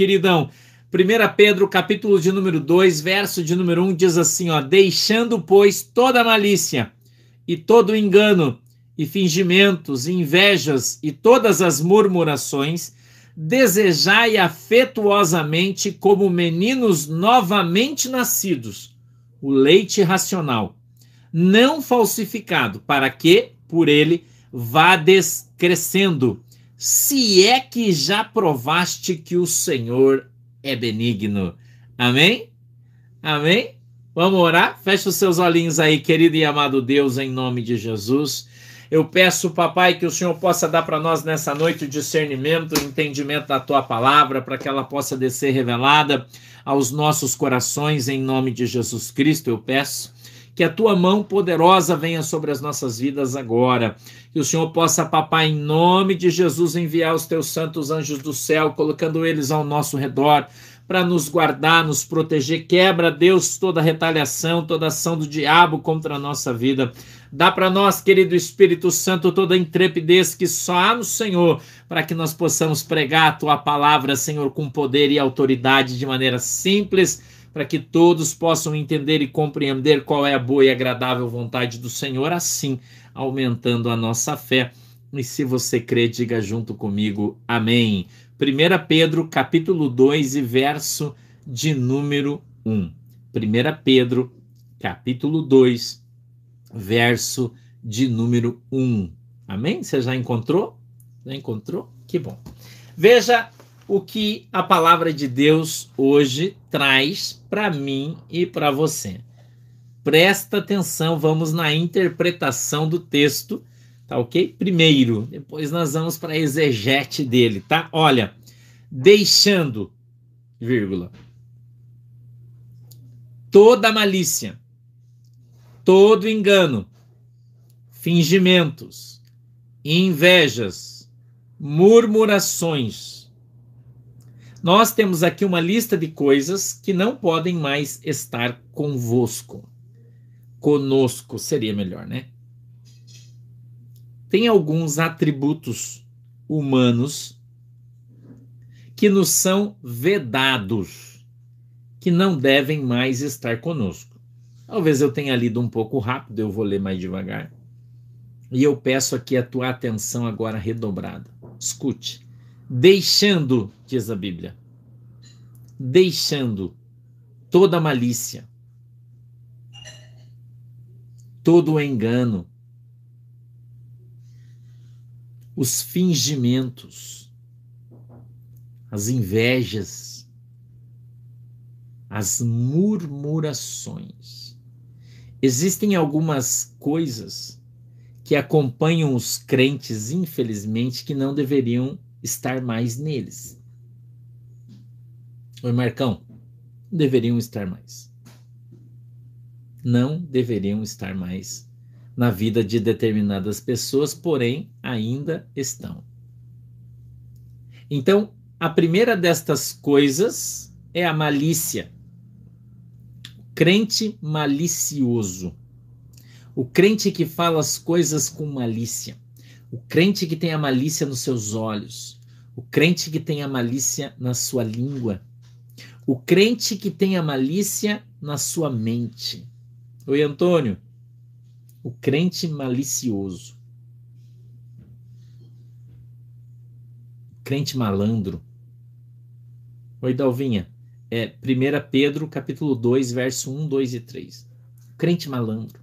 queridão. 1 Pedro, capítulo de número 2, verso de número 1, diz assim, ó, deixando, pois, toda malícia e todo engano e fingimentos, invejas e todas as murmurações, desejai afetuosamente como meninos novamente nascidos, o leite racional, não falsificado, para que, por ele, vá descrescendo, se é que já provaste que o Senhor é benigno. Amém? Amém? Vamos orar? Feche os seus olhinhos aí, querido e amado Deus, em nome de Jesus. Eu peço, papai, que o Senhor possa dar para nós nessa noite o discernimento, o entendimento da tua palavra, para que ela possa descer revelada aos nossos corações, em nome de Jesus Cristo. Eu peço que a tua mão poderosa venha sobre as nossas vidas agora. Que o Senhor possa, papai, em nome de Jesus, enviar os teus santos anjos do céu, colocando eles ao nosso redor para nos guardar, nos proteger. Quebra, Deus, toda retaliação, toda ação do diabo contra a nossa vida. Dá para nós, querido Espírito Santo, toda a intrepidez que só há no Senhor, para que nós possamos pregar a tua palavra, Senhor, com poder e autoridade de maneira simples, para que todos possam entender e compreender qual é a boa e agradável vontade do Senhor, assim aumentando a nossa fé. E se você crê, diga junto comigo, amém. 1 Pedro, capítulo 2 e verso de número 1. 1 Pedro, capítulo 2, verso de número 1. Amém? Você já encontrou? Já encontrou? Que bom. Veja o que a palavra de Deus hoje traz para mim e para você. Presta atenção, vamos na interpretação do texto Tá ok? Primeiro, depois nós vamos para a exegete dele, tá? Olha, deixando, vírgula, toda malícia, todo engano, fingimentos, invejas, murmurações. Nós temos aqui uma lista de coisas que não podem mais estar convosco. Conosco seria melhor, né? tem alguns atributos humanos que nos são vedados, que não devem mais estar conosco. Talvez eu tenha lido um pouco rápido, eu vou ler mais devagar. E eu peço aqui a tua atenção agora redobrada. Escute. Deixando, diz a Bíblia, deixando toda malícia, todo engano, os fingimentos, as invejas, as murmurações. Existem algumas coisas que acompanham os crentes, infelizmente, que não deveriam estar mais neles. Oi, Marcão, deveriam estar mais. Não deveriam estar mais na vida de determinadas pessoas, porém ainda estão. Então, a primeira destas coisas é a malícia. O crente malicioso. O crente que fala as coisas com malícia. O crente que tem a malícia nos seus olhos. O crente que tem a malícia na sua língua. O crente que tem a malícia na sua mente. Oi, Antônio o crente malicioso, o crente malandro. Oi, Dalvinha. É 1 Pedro, capítulo 2, verso 1, 2 e 3. O crente malandro.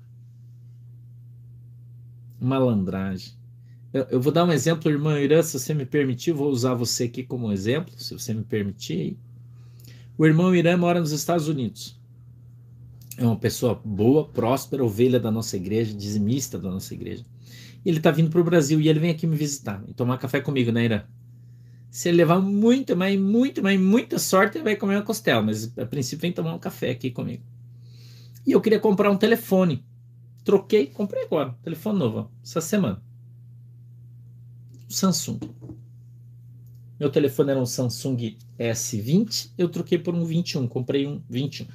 Malandragem. Eu, vou dar um exemplo, irmã Irã, se você me permitir, vou usar você aqui como exemplo, se você me permitir. O irmão Irã mora nos Estados Unidos é uma pessoa boa, próspera, ovelha da nossa igreja, dizimista da nossa igreja. E ele está vindo para o Brasil e ele vem aqui me visitar e tomar café comigo, né, Irã? Se ele levar muita, mas muita, mas muita sorte, ele vai comer uma costela, mas a princípio vem tomar um café aqui comigo. E eu queria comprar um telefone. Troquei, comprei agora, telefone novo, essa semana. Samsung. Meu telefone era um Samsung S20, eu troquei por um 21, comprei um 21.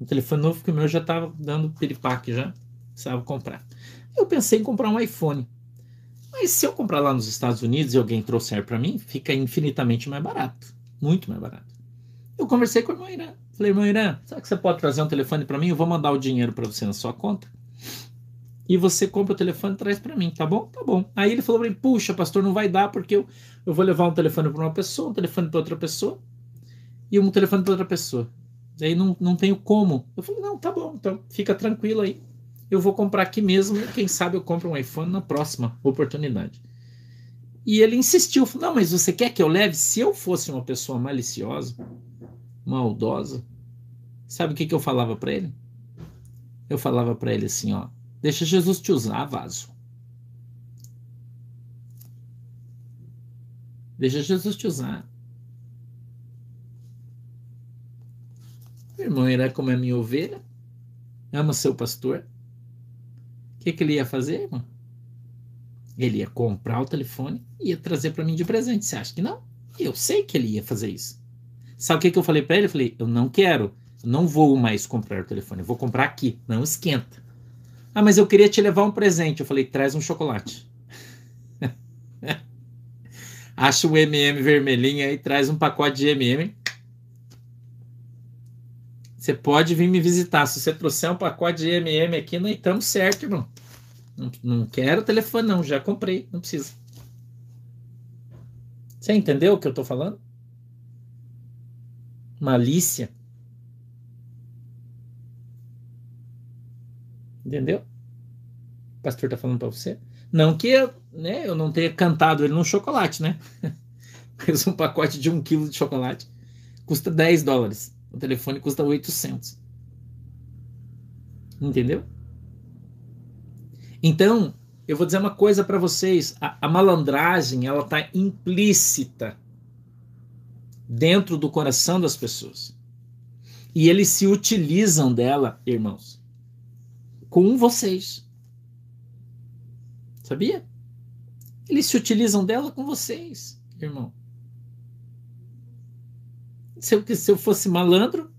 O telefone novo que o meu já estava dando piripaque já. Precisava comprar. Eu pensei em comprar um iPhone. Mas se eu comprar lá nos Estados Unidos e alguém trouxer para mim, fica infinitamente mais barato. Muito mais barato. Eu conversei com o irmão Irã. Falei, irmão Irã, sabe que você pode trazer um telefone para mim? Eu vou mandar o dinheiro para você na sua conta. E você compra o telefone e traz para mim, tá bom? Tá bom. Aí ele falou para mim, puxa, pastor, não vai dar porque eu, eu vou levar um telefone para uma pessoa, um telefone para outra pessoa e um telefone para outra pessoa. Aí não, não tenho como. Eu falei, não, tá bom, então fica tranquilo aí. Eu vou comprar aqui mesmo e quem sabe eu compro um iPhone na próxima oportunidade. E ele insistiu, não, mas você quer que eu leve? Se eu fosse uma pessoa maliciosa, maldosa, sabe o que, que eu falava para ele? Eu falava para ele assim, ó, deixa Jesus te usar, vaso. Deixa Jesus te usar. Meu irmão era como a minha ovelha, ama seu pastor. O que, que ele ia fazer, irmão? Ele ia comprar o telefone e ia trazer para mim de presente. Você acha que não? Eu sei que ele ia fazer isso. Sabe o que, que eu falei para ele? Eu falei, eu não quero, eu não vou mais comprar o telefone, eu vou comprar aqui, não esquenta. Ah, mas eu queria te levar um presente. Eu falei, traz um chocolate. Acha o MM vermelhinho aí, traz um pacote de MM. Você pode vir me visitar. Se você trouxer um pacote de MM aqui, nós estamos certo, irmão. Não, não quero telefone, não. Já comprei. Não precisa. Você entendeu o que eu estou falando? Malícia. Entendeu? O pastor está falando para você. Não que né, eu não tenha cantado ele no chocolate, né? Mas um pacote de um quilo de chocolate custa 10 dólares. O telefone custa 800. Entendeu? Então, eu vou dizer uma coisa para vocês: a, a, malandragem ela está implícita dentro do coração das pessoas. E eles se utilizam dela, irmãos, com vocês. Sabia? Eles se utilizam dela com vocês, irmão. Se eu, se eu fosse malandro,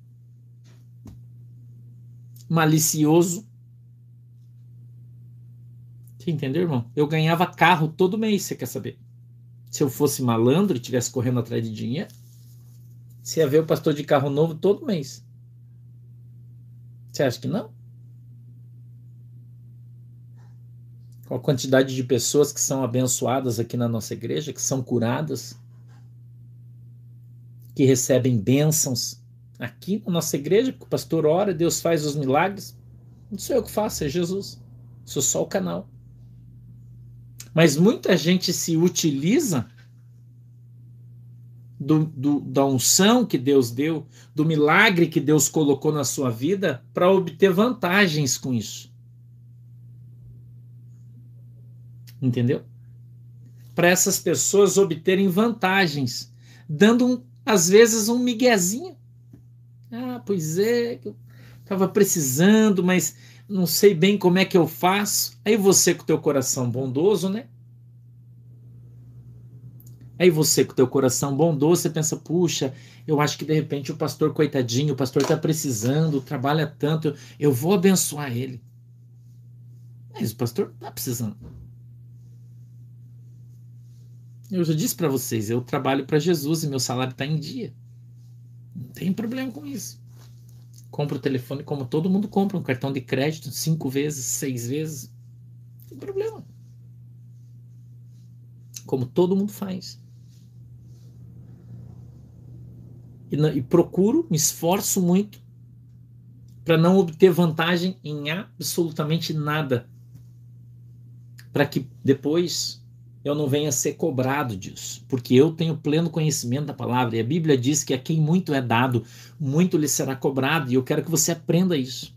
malicioso, você entendeu, irmão? Eu ganhava carro todo mês, você quer saber? Se eu fosse malandro e estivesse correndo atrás de dinheiro, você ia ver o pastor de carro novo todo mês. Você acha que não? Com a quantidade de pessoas que são abençoadas aqui na nossa igreja, que são curadas, que recebem bênçãos aqui na nossa igreja, o pastor ora, Deus faz os milagres. Não sou eu que faço, é Jesus. Sou só o canal. Mas muita gente se utiliza do, do, da unção que Deus deu, do milagre que Deus colocou na sua vida para obter vantagens com isso. Entendeu? Para essas pessoas obterem vantagens, dando um, às vezes um miguezinho. Ah, pois é, eu estava precisando, mas não sei bem como é que eu faço. Aí você com teu coração bondoso, né? Aí você com teu coração bondoso, você pensa, puxa, eu acho que de repente o pastor coitadinho, o pastor está precisando, trabalha tanto, eu vou abençoar ele. Mas o pastor está precisando. Eu já disse para vocês, eu trabalho para Jesus e meu salário está em dia. Não tem problema com isso compra o telefone como todo mundo compra, um cartão de crédito cinco vezes, seis vezes. Não tem problema. Como todo mundo faz. E, e procuro, me esforço muito para não obter vantagem em absolutamente nada. Para que depois eu não venha ser cobrado disso, porque eu tenho pleno conhecimento da palavra e a Bíblia diz que a quem muito é dado, muito lhe será cobrado, e eu quero que você aprenda isso.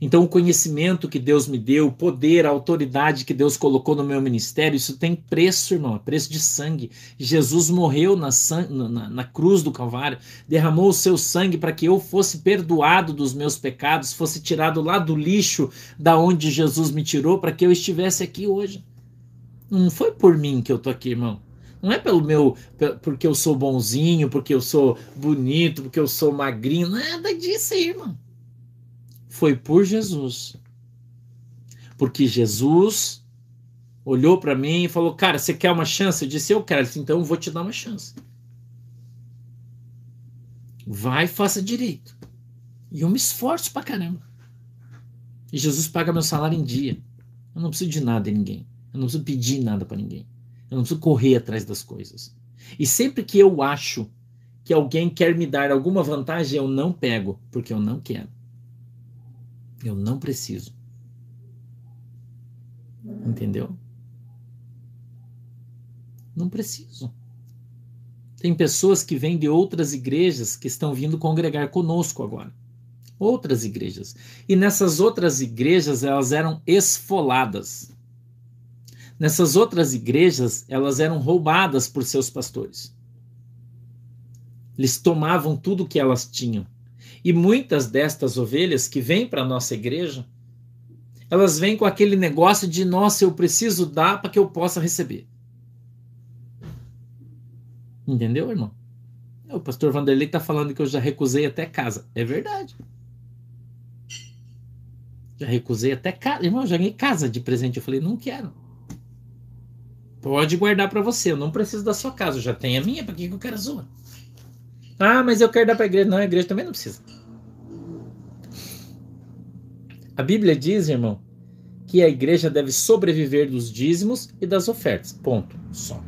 Então, o conhecimento que Deus me deu, o poder, a autoridade que Deus colocou no meu ministério, isso tem preço, irmão, é preço de sangue. Jesus morreu na, na, na cruz do Calvário, derramou o seu sangue para que eu fosse perdoado dos meus pecados, fosse tirado lá do lixo da onde Jesus me tirou, para que eu estivesse aqui hoje. Não foi por mim que eu tô aqui, irmão. Não é pelo meu, porque eu sou bonzinho, porque eu sou bonito, porque eu sou magrinho, nada disso aí, irmão. Foi por Jesus. Porque Jesus olhou para mim e falou: "Cara, você quer uma chance?" Eu disse: "Eu quero". Disse, então eu vou te dar uma chance. Vai, faça direito. E eu me esforço pra caramba. E Jesus paga meu salário em dia. Eu não preciso de nada de ninguém. Eu não preciso pedir nada para ninguém. Eu não preciso correr atrás das coisas. E sempre que eu acho que alguém quer me dar alguma vantagem, eu não pego, porque eu não quero. Eu não preciso. Entendeu? Não preciso. Tem pessoas que vêm de outras igrejas que estão vindo congregar conosco agora. Outras igrejas. E nessas outras igrejas elas eram esfoladas. Nessas outras igrejas elas eram roubadas por seus pastores. Eles tomavam tudo que elas tinham. E muitas destas ovelhas que vêm para a nossa igreja, elas vêm com aquele negócio de, nossa, eu preciso dar para que eu possa receber. Entendeu, irmão? O pastor Vanderlei está falando que eu já recusei até casa. É verdade. Já recusei até casa. Irmão, já ganhei casa de presente. Eu falei, não quero. Pode guardar para você. Eu não preciso da sua casa. Eu já tenho a minha. Para que eu quero a sua? Ah, mas eu quero dar para a igreja. Não, a igreja também não precisa. A Bíblia diz, irmão, que a igreja deve sobreviver dos dízimos e das ofertas. Ponto. Só.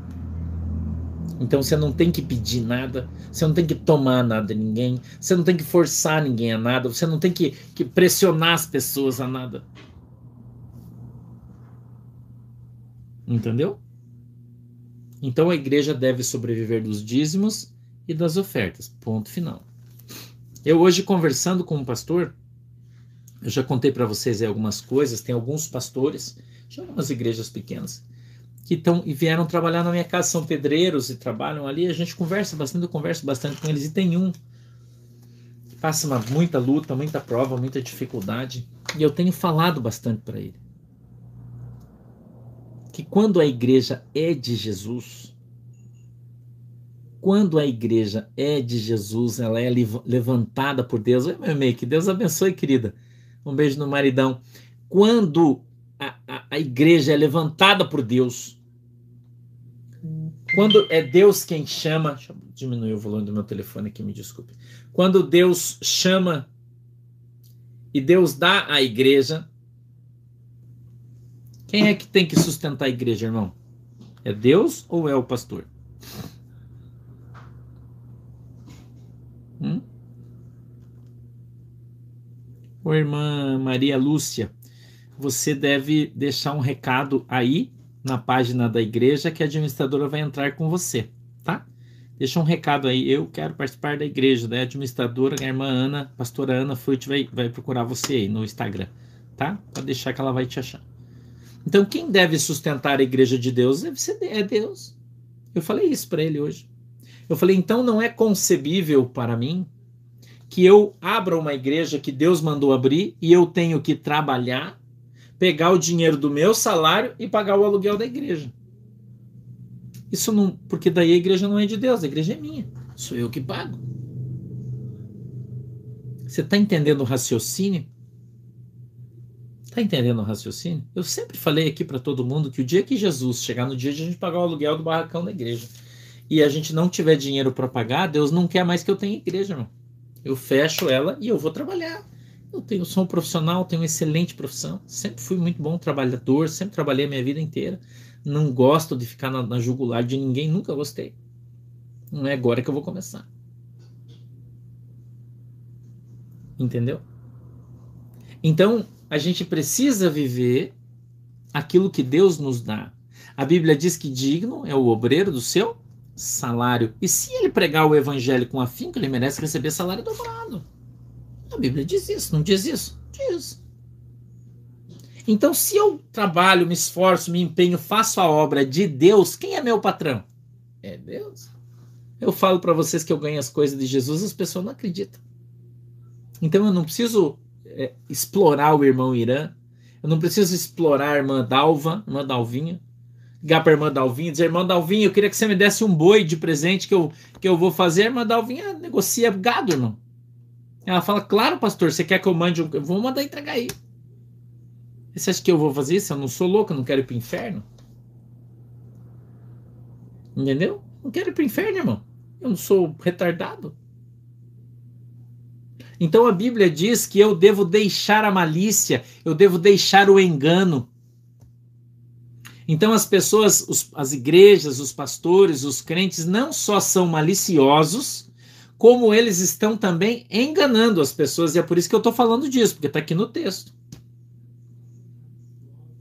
Então você não tem que pedir nada, você não tem que tomar nada de ninguém, você não tem que forçar ninguém a nada, você não tem que, que pressionar as pessoas a nada. Entendeu? Então a igreja deve sobreviver dos dízimos e das ofertas. Ponto final. Eu hoje conversando com um pastor, eu já contei para vocês algumas coisas, tem alguns pastores de algumas igrejas pequenas que estão e vieram trabalhar na minha casa, são pedreiros e trabalham ali, a gente conversa bastante, eu converso bastante com eles e tem um que passa uma, muita luta, muita prova, muita dificuldade, e eu tenho falado bastante para ele. Que quando a igreja é de Jesus, quando a igreja é de Jesus, ela é levantada por Deus. Oi, meu meio, que Deus abençoe, querida. Um beijo no maridão. Quando a, a, a igreja é levantada por Deus. Quando é Deus quem chama. Deixa eu diminuir o volume do meu telefone aqui, me desculpe. Quando Deus chama e Deus dá à igreja. Quem é que tem que sustentar a igreja, irmão? É Deus ou é o pastor? Hum? Ô, irmã Maria Lúcia, você deve deixar um recado aí na página da igreja que a administradora vai entrar com você, tá? Deixa um recado aí, eu quero participar da igreja, da administradora, a irmã Ana, pastora Ana Furt vai, vai procurar você aí no Instagram, tá? Pode deixar que ela vai te achar. Então, quem deve sustentar a igreja de Deus deve ser é Deus. Eu falei isso para ele hoje. Eu falei, então não é concebível para mim que eu abra uma igreja que Deus mandou abrir e eu tenho que trabalhar pegar o dinheiro do meu salário e pagar o aluguel da igreja. Isso não, porque daí a igreja não é de Deus, a igreja é minha. Sou eu que pago. Você está entendendo o raciocínio? Está entendendo o raciocínio? Eu sempre falei aqui para todo mundo que o dia que Jesus chegar no dia de a gente pagar o aluguel do barracão da igreja e a gente não tiver dinheiro para pagar, Deus não quer mais que eu tenha igreja, irmão. Eu fecho ela e eu vou trabalhar. Eu tenho, sou um profissional, tenho uma excelente profissão, sempre fui muito bom trabalhador, sempre trabalhei a minha vida inteira. Não gosto de ficar na, na jugular de ninguém, nunca gostei. Não é agora que eu vou começar. Entendeu? Então, a gente precisa viver aquilo que Deus nos dá. A Bíblia diz que digno é o obreiro do seu salário. E se ele pregar o evangelho com afinco, ele merece receber salário dobrado. A Bíblia diz isso, não diz isso? Diz. Então, se eu trabalho, me esforço, me empenho, faço a obra de Deus, quem é meu patrão? É Deus. Eu falo para vocês que eu ganho as coisas de Jesus, as pessoas não acreditam. Então, eu não preciso é, explorar o irmão Irã, eu não preciso explorar a irmã Dalva, irmã Dalvinha, ligar para a irmã Dalvinha dizer: Irmã Dalvinha, eu queria que você me desse um boi de presente que eu, que eu vou fazer. A irmã Dalvinha negocia gado, irmão. Ela fala, claro, pastor, você quer que eu mande um. Eu vou mandar entregar aí. você acha que eu vou fazer isso? Eu não sou louco, eu não quero ir pro inferno. Entendeu? Não quero ir pro inferno, irmão. Eu não sou retardado. Então a Bíblia diz que eu devo deixar a malícia, eu devo deixar o engano. Então as pessoas, os, as igrejas, os pastores, os crentes não só são maliciosos, como eles estão também enganando as pessoas. E é por isso que eu estou falando disso, porque está aqui no texto.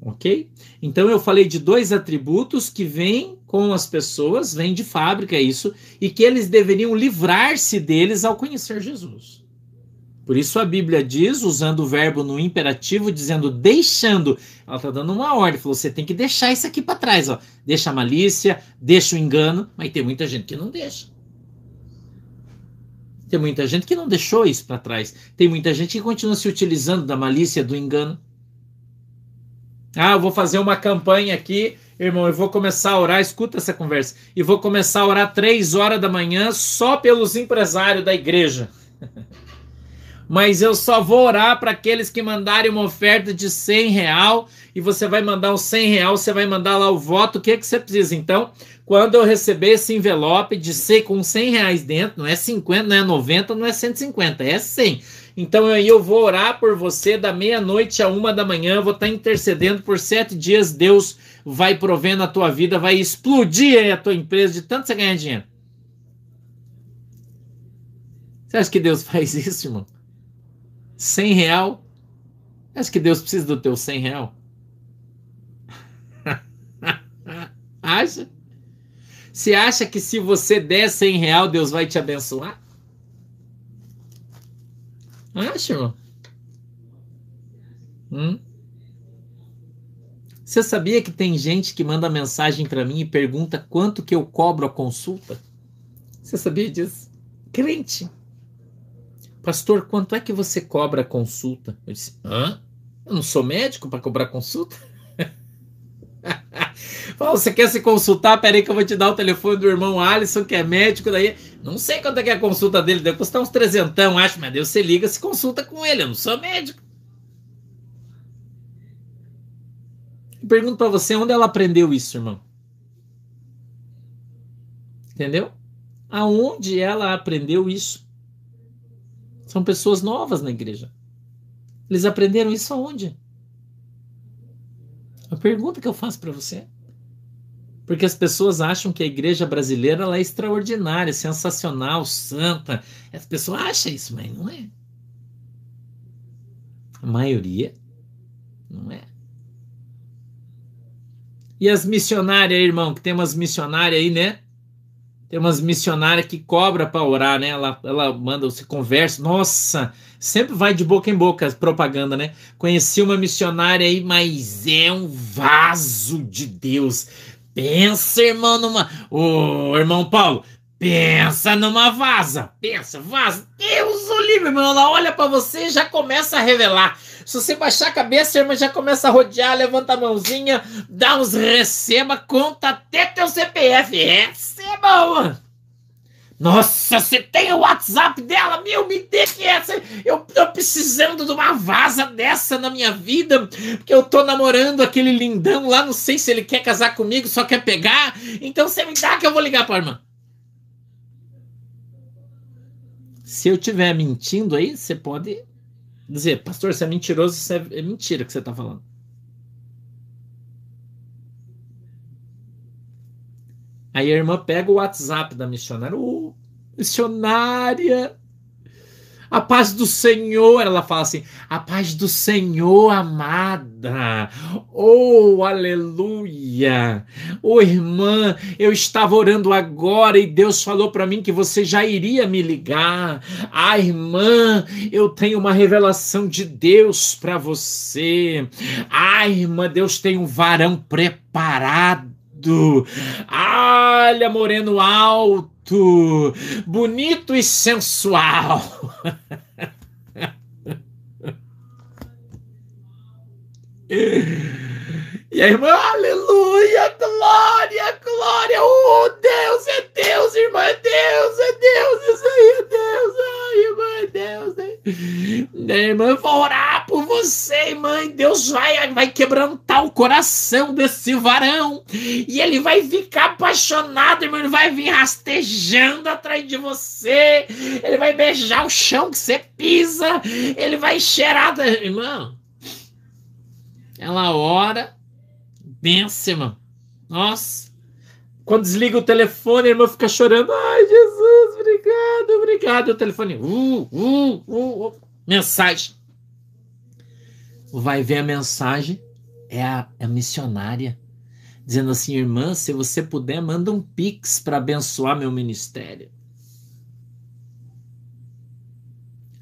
Ok? Então eu falei de dois atributos que vêm com as pessoas, vêm de fábrica, é isso, e que eles deveriam livrar-se deles ao conhecer Jesus. Por isso a Bíblia diz, usando o verbo no imperativo, dizendo deixando. Ela está dando uma ordem, falou: você tem que deixar isso aqui para trás, ó. Deixa a malícia, deixa o engano, mas tem muita gente que não deixa. Tem muita gente que não deixou isso para trás. Tem muita gente que continua se utilizando da malícia, do engano. Ah, eu vou fazer uma campanha aqui, irmão. Eu vou começar a orar. Escuta essa conversa. E vou começar a orar três horas da manhã só pelos empresários da igreja. Mas eu só vou orar para aqueles que mandarem uma oferta de 100 real e você vai mandar os 100 real, você vai mandar lá o voto. O que, é que você precisa? Então, quando eu receber esse envelope de ser com 100 reais dentro, não é 50, não é 90, não é 150, é 100 então aí eu vou orar por você da meia-noite a uma da manhã, vou estar intercedendo por sete dias. Deus vai provendo a tua vida, vai explodir a tua empresa de tanto você ganhar dinheiro. Você acha que Deus faz isso, irmão? Cem real? Você acha que Deus precisa do teu cem real? acha? Você acha que se você der cem real, Deus vai te abençoar? Acha, irmão? Hum? Você sabia que tem gente que manda mensagem para mim e pergunta quanto que eu cobro a consulta? Você sabia disso? Crente. Pastor, quanto é que você cobra a consulta? Eu disse, hã? Eu não sou médico para cobrar consulta? Fala, você quer se consultar? Peraí que eu vou te dar o telefone do irmão Alisson, que é médico daí. Não sei quanto é que é a consulta dele, deve custar uns trezentão, acho, mas Deus você liga, se consulta com ele, eu não sou médico. pergunto para você, onde ela aprendeu isso, irmão? Entendeu? Aonde ela aprendeu isso? São pessoas novas na igreja. Eles aprenderam isso aonde? A pergunta que eu faço para você. Porque as pessoas acham que a igreja brasileira ela é extraordinária, sensacional, santa. As pessoas acham isso, mas não é. A maioria não é. E as missionárias, irmão, que tem umas missionárias aí, né? Tem umas missionárias que cobra para orar, né? Ela, ela manda, você conversa. Nossa, sempre vai de boca em boca propaganda, né? Conheci uma missionária aí, mas é um vaso de Deus. Pensa, irmão, numa. Ô, irmão Paulo, pensa numa vaza. Pensa, vaza. Deus o livre, irmão. Ela olha para você e já começa a revelar. Se você baixar a cabeça, irmã, já começa a rodear, levanta a mãozinha, dá uns receba, conta até teu CPF. Receba, mano. Nossa, você tem o WhatsApp dela? Meu, me dê que essa. Eu tô precisando de uma vaza dessa na minha vida, porque eu tô namorando aquele lindão lá, não sei se ele quer casar comigo, só quer pegar. Então você me dá que eu vou ligar pra irmã. Se eu estiver mentindo aí, você pode dizer, pastor, você é mentiroso, isso é, mentira que você está falando. Aí a irmã pega o WhatsApp da missionária. Oh, missionária! A paz do Senhor, ela fala assim: a paz do Senhor, amada. Oh, aleluia. Oh, irmã, eu estava orando agora e Deus falou para mim que você já iria me ligar. Ah, irmã, eu tenho uma revelação de Deus para você. Ah, irmã, Deus tem um varão preparado. Olha, moreno alto bonito, e sensual. E a irmã, aleluia, glória, glória, oh Deus, é Deus, irmã, é Deus, é Deus, isso aí é Deus, ai, irmã, é Deus. É. Irmã, vou orar por você, irmã, Deus vai vai quebrantar o coração desse varão. E ele vai ficar apaixonado, irmão. Ele vai vir rastejando atrás de você. Ele vai beijar o chão que você pisa. Ele vai cheirar. Da... Irmão, ela ora, benção, irmão. Nossa. Quando desliga o telefone, a irmã fica chorando. Ai, Jesus, obrigado, obrigado. o telefone, uh, uh, uh, uh, mensagem. Vai ver a mensagem, é a, é a missionária, dizendo assim: irmã, se você puder, manda um pix para abençoar meu ministério.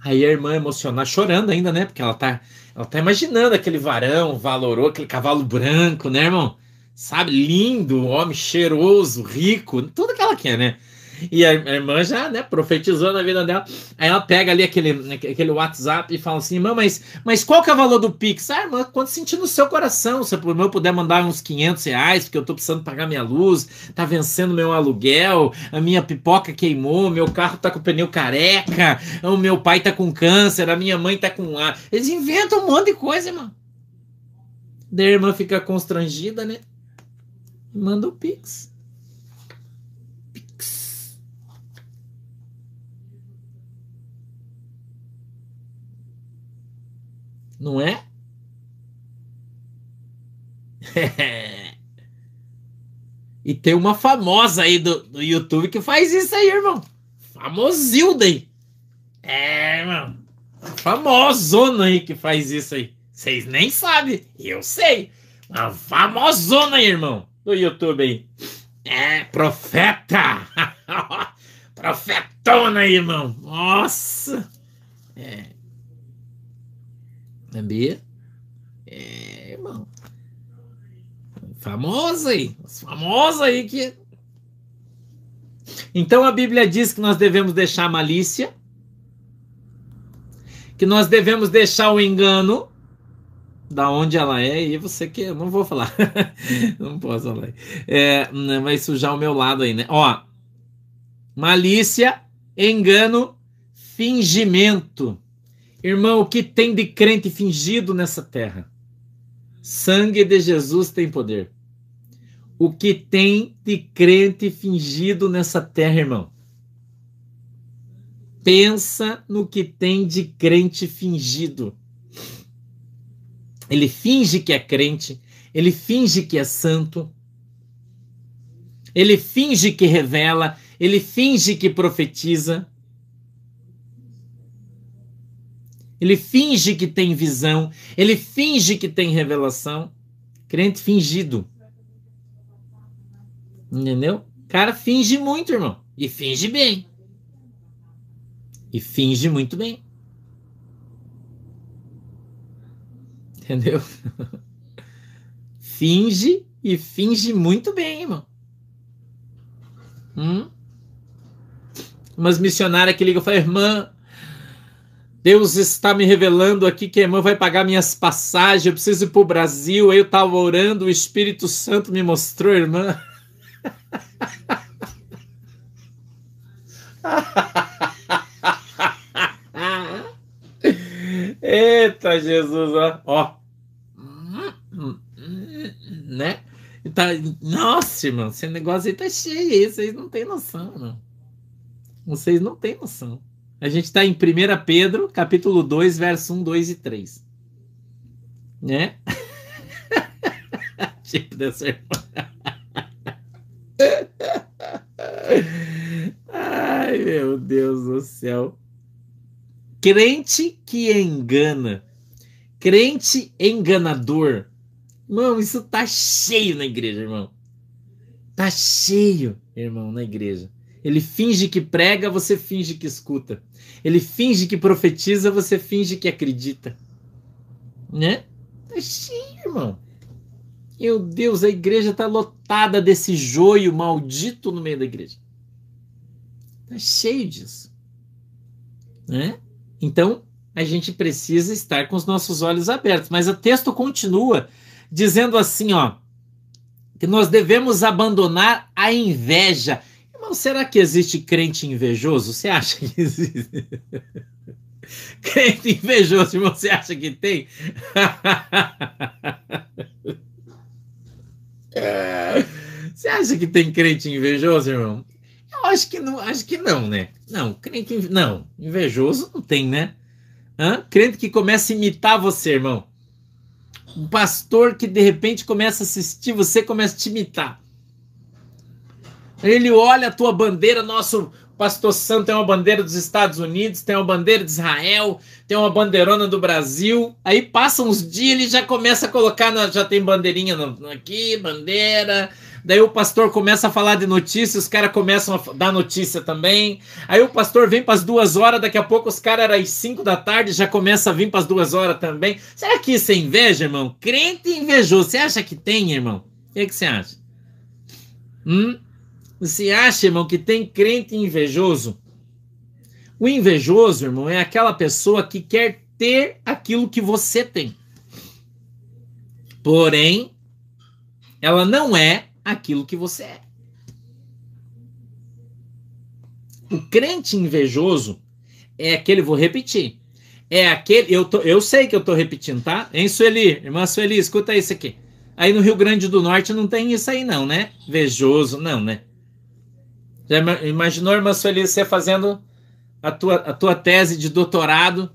Aí a irmã emocionada, chorando ainda, né? Porque ela tá, ela tá imaginando aquele varão valorou, aquele cavalo branco, né, irmão? sabe, lindo, homem cheiroso, rico, tudo que ela quer, né? E a irmã já, né, profetizou na vida dela. Aí ela pega ali aquele, aquele WhatsApp e fala assim: irmã, mas, mas qual que é o valor do Pix? Ah, irmã, quanto sentir no seu coração. Se eu puder mandar uns 500 reais, porque eu tô precisando pagar minha luz, tá vencendo meu aluguel, a minha pipoca queimou, meu carro tá com pneu careca, o meu pai tá com câncer, a minha mãe tá com. Eles inventam um monte de coisa, irmã. Daí a irmã fica constrangida, né? Manda o. Pix. Não é? e tem uma famosa aí do, do YouTube que faz isso aí, irmão. Famosilda aí. É, irmão. Famosona aí que faz isso aí. Vocês nem sabem. Eu sei. Uma famosona aí, irmão do YouTube aí. É, profeta! Profetona aí, irmão! Nossa! É. É Bia? É, irmão. Famosa aí. Famosa aí que. Então a Bíblia diz que nós devemos deixar a malícia, que nós devemos deixar o engano, da onde ela é e você que eu não vou falar não posso falar é, né, vai sujar o meu lado aí né ó malícia engano fingimento irmão o que tem de crente fingido nessa terra? Sangue de Jesus tem poder. O que tem de crente fingido nessa terra irmão? Pensa no que tem de crente fingido. Ele finge que é crente, ele finge que é santo, ele finge que revela, ele finge que profetiza, ele finge que tem visão, ele finge que tem revelação. Crente fingido. Entendeu? O cara finge muito, irmão. E finge bem. E finge muito bem. Entendeu? finge e finge muito bem, irmão. Hum? Umas missionárias que ligam e falam, irmã, Deus está me revelando aqui que a irmã vai pagar minhas passagens, eu preciso ir para o Brasil. Eu estava orando, o Espírito Santo me mostrou, irmã. Eita Jesus, ó. ó. Né? Tá, nossa, irmão, esse negócio aí tá cheio aí, vocês não têm noção, não. Vocês não têm noção. A gente está em 1 Pedro, capítulo 2, verso 1, 2 e 3. Né? tipo dessa irmã. Ai, meu Deus do céu. Crente que engana, crente enganador. Irmão, isso tá cheio na igreja, irmão. Tá cheio, irmão, na igreja. Ele finge que prega, você finge que escuta. Ele finge que profetiza, você finge que acredita. Né? Tá cheio, irmão. Meu Deus, a igreja tá lotada desse joio maldito no meio da igreja. Tá cheio disso. Né? Então, a gente precisa estar com os nossos olhos abertos. Mas o texto continua dizendo assim, ó, que nós devemos abandonar a inveja. Irmão, será que existe crente invejoso? Você acha que existe? Crente invejoso, irmão, você acha que tem? Você acha que tem crente invejoso, irmão? Eu acho que não, acho que não, né? Não, crente não, invejoso não tem, né? Hã? Crente que começa a imitar você, irmão. Um pastor que de repente começa a assistir você, começa a te imitar. Ele olha a tua bandeira, nosso pastor Santo tem uma bandeira dos Estados Unidos, tem uma bandeira de Israel, tem uma bandeirona do Brasil. Aí passam uns dias, ele já começa a colocar, na, já tem bandeirinha aqui, bandeira. Daí o pastor começa a falar de notícias, os caras começam a dar notícia também. Aí o pastor vem para as duas horas, daqui a pouco os caras eram às cinco da tarde, já começa a vir para as duas horas também. Será que isso é inveja, irmão? Crente invejoso. Você acha que tem, irmão? O que, é que você acha? Hum? Você acha, irmão, que tem crente invejoso? O invejoso, irmão, é aquela pessoa que quer ter aquilo que você tem. Porém, ela não é aquilo que você é. O crente invejoso é aquele, vou repetir, é aquele, eu, tô, eu sei que eu tô repetindo, tá? Hein, Sueli? Irmã Sueli, escuta isso aqui. Aí no Rio Grande do Norte não tem isso aí não, né? Invejoso, não, né? Já imaginou, irmã Sueli, você fazendo a tua, a tua tese de doutorado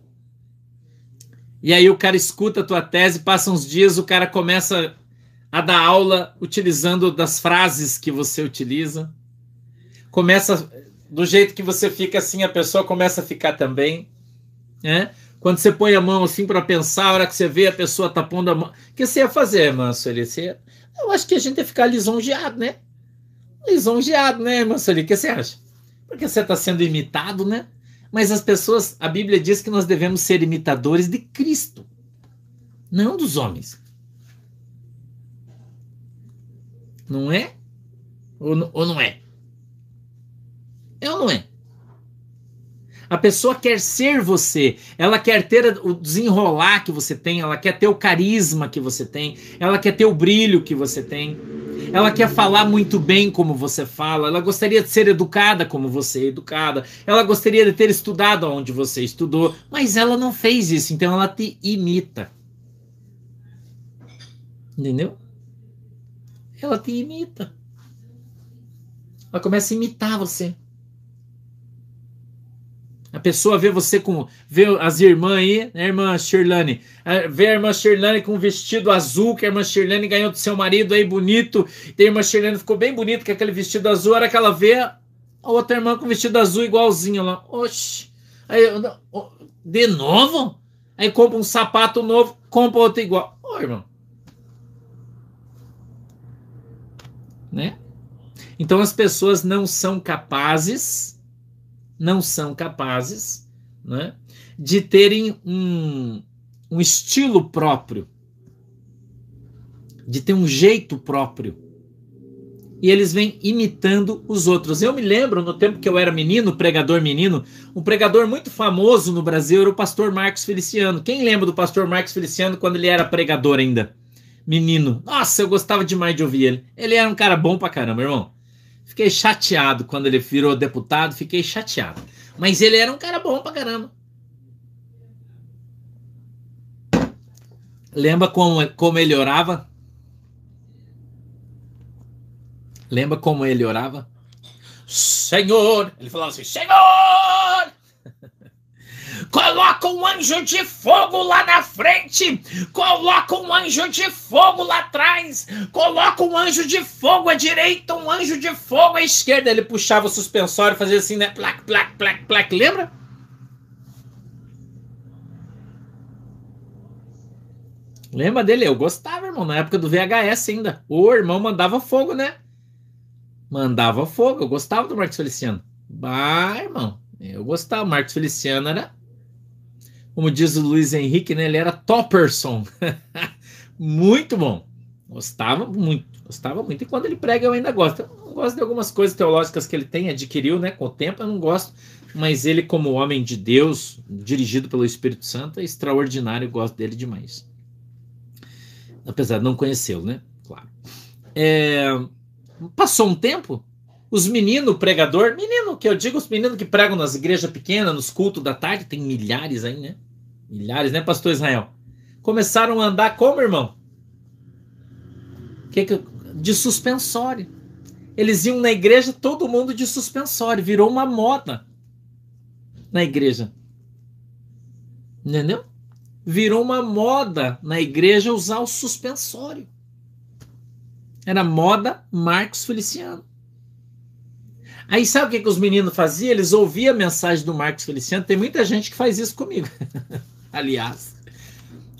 e aí o cara escuta a tua tese, passa uns dias, o cara começa a dar aula utilizando das frases que você utiliza. Começa do jeito que você fica assim, a pessoa começa a ficar também, né? Quando você põe a mão assim para pensar, a hora que você vê a pessoa tá pondo a mão, o que você ia fazer, irmã Sueli? Você... Eu acho que a gente ia ficar lisonjeado, né? Lisonjeado, né, Sueli? O que você acha? Porque você está sendo imitado, né? Mas as pessoas, a Bíblia diz que nós devemos ser imitadores de Cristo, não dos homens. Não é? Ou, ou não é? É ou não é? A pessoa quer ser você, ela quer ter o desenrolar que você tem, ela quer ter o carisma que você tem, ela quer ter o brilho que você tem, ela quer falar muito bem como você fala, ela gostaria de ser educada como você é educada, ela gostaria de ter estudado onde você estudou, mas ela não fez isso, então ela te imita. Entendeu? Ela te imita. Ela começa a imitar você. A pessoa vê você com. vê as irmãs aí, né, irmã Shirlane? Vê a irmã Shirlane com um vestido azul, que a irmã Shirlane ganhou do seu marido aí bonito. E a irmã Shirlane ficou bem bonita com aquele vestido azul. A hora que ela vê a outra irmã com vestido azul igualzinho lá. Oxi. Aí, de novo? Aí compra um sapato novo, compra outro igual. Ô, irmão. Né? Então as pessoas não são capazes não são capazes né, de terem um, um estilo próprio, de ter um jeito próprio. E eles vêm imitando os outros. Eu me lembro, no tempo que eu era menino, pregador menino, um pregador muito famoso no Brasil era o pastor Marcos Feliciano. Quem lembra do pastor Marcos Feliciano quando ele era pregador ainda? Menino. Nossa, eu gostava demais de ouvir ele. Ele era um cara bom pra caramba, irmão. Fiquei chateado quando ele virou deputado, fiquei chateado. Mas ele era um cara bom pra caramba. Lembra como, como ele orava? Lembra como ele orava? Senhor! Ele falava assim: Senhor! Coloca um anjo de fogo lá na frente. Coloca um anjo de fogo lá atrás. Coloca um anjo de fogo à direita, um anjo de fogo à esquerda. Ele puxava o suspensório fazia assim, né? Plac, plac, plac, plac. Lembra? Lembra dele? Eu gostava, irmão, na época do VHS ainda. O irmão mandava fogo, né? Mandava fogo. Eu gostava do Marcos Feliciano. Bah, irmão. Eu gostava. O Marcos Feliciano era como diz o Luiz Henrique, né, ele era topperson. muito bom. Gostava muito, gostava muito. E quando ele prega, eu ainda gosto. Eu não gosto de algumas coisas teológicas que ele tem, adquiriu, né, com o tempo, eu não gosto. Mas ele, como homem de Deus, dirigido pelo Espírito Santo, é extraordinário, eu gosto dele demais. Apesar de não conhecê-lo, né? Claro. É... Passou um tempo, os meninos, pregador, menino, que eu digo os meninos que pregam nas igrejas pequenas, nos cultos da tarde, tem milhares aí, né? Milhares, né, pastor Israel? Começaram a andar como, irmão? Que que, de suspensório. Eles iam na igreja, todo mundo de suspensório. Virou uma moda na igreja. Entendeu? Virou uma moda na igreja usar o suspensório. Era moda Marcos Feliciano. Aí sabe o que, que os meninos faziam? Eles ouviam a mensagem do Marcos Feliciano. Tem muita gente que faz isso comigo. Aliás,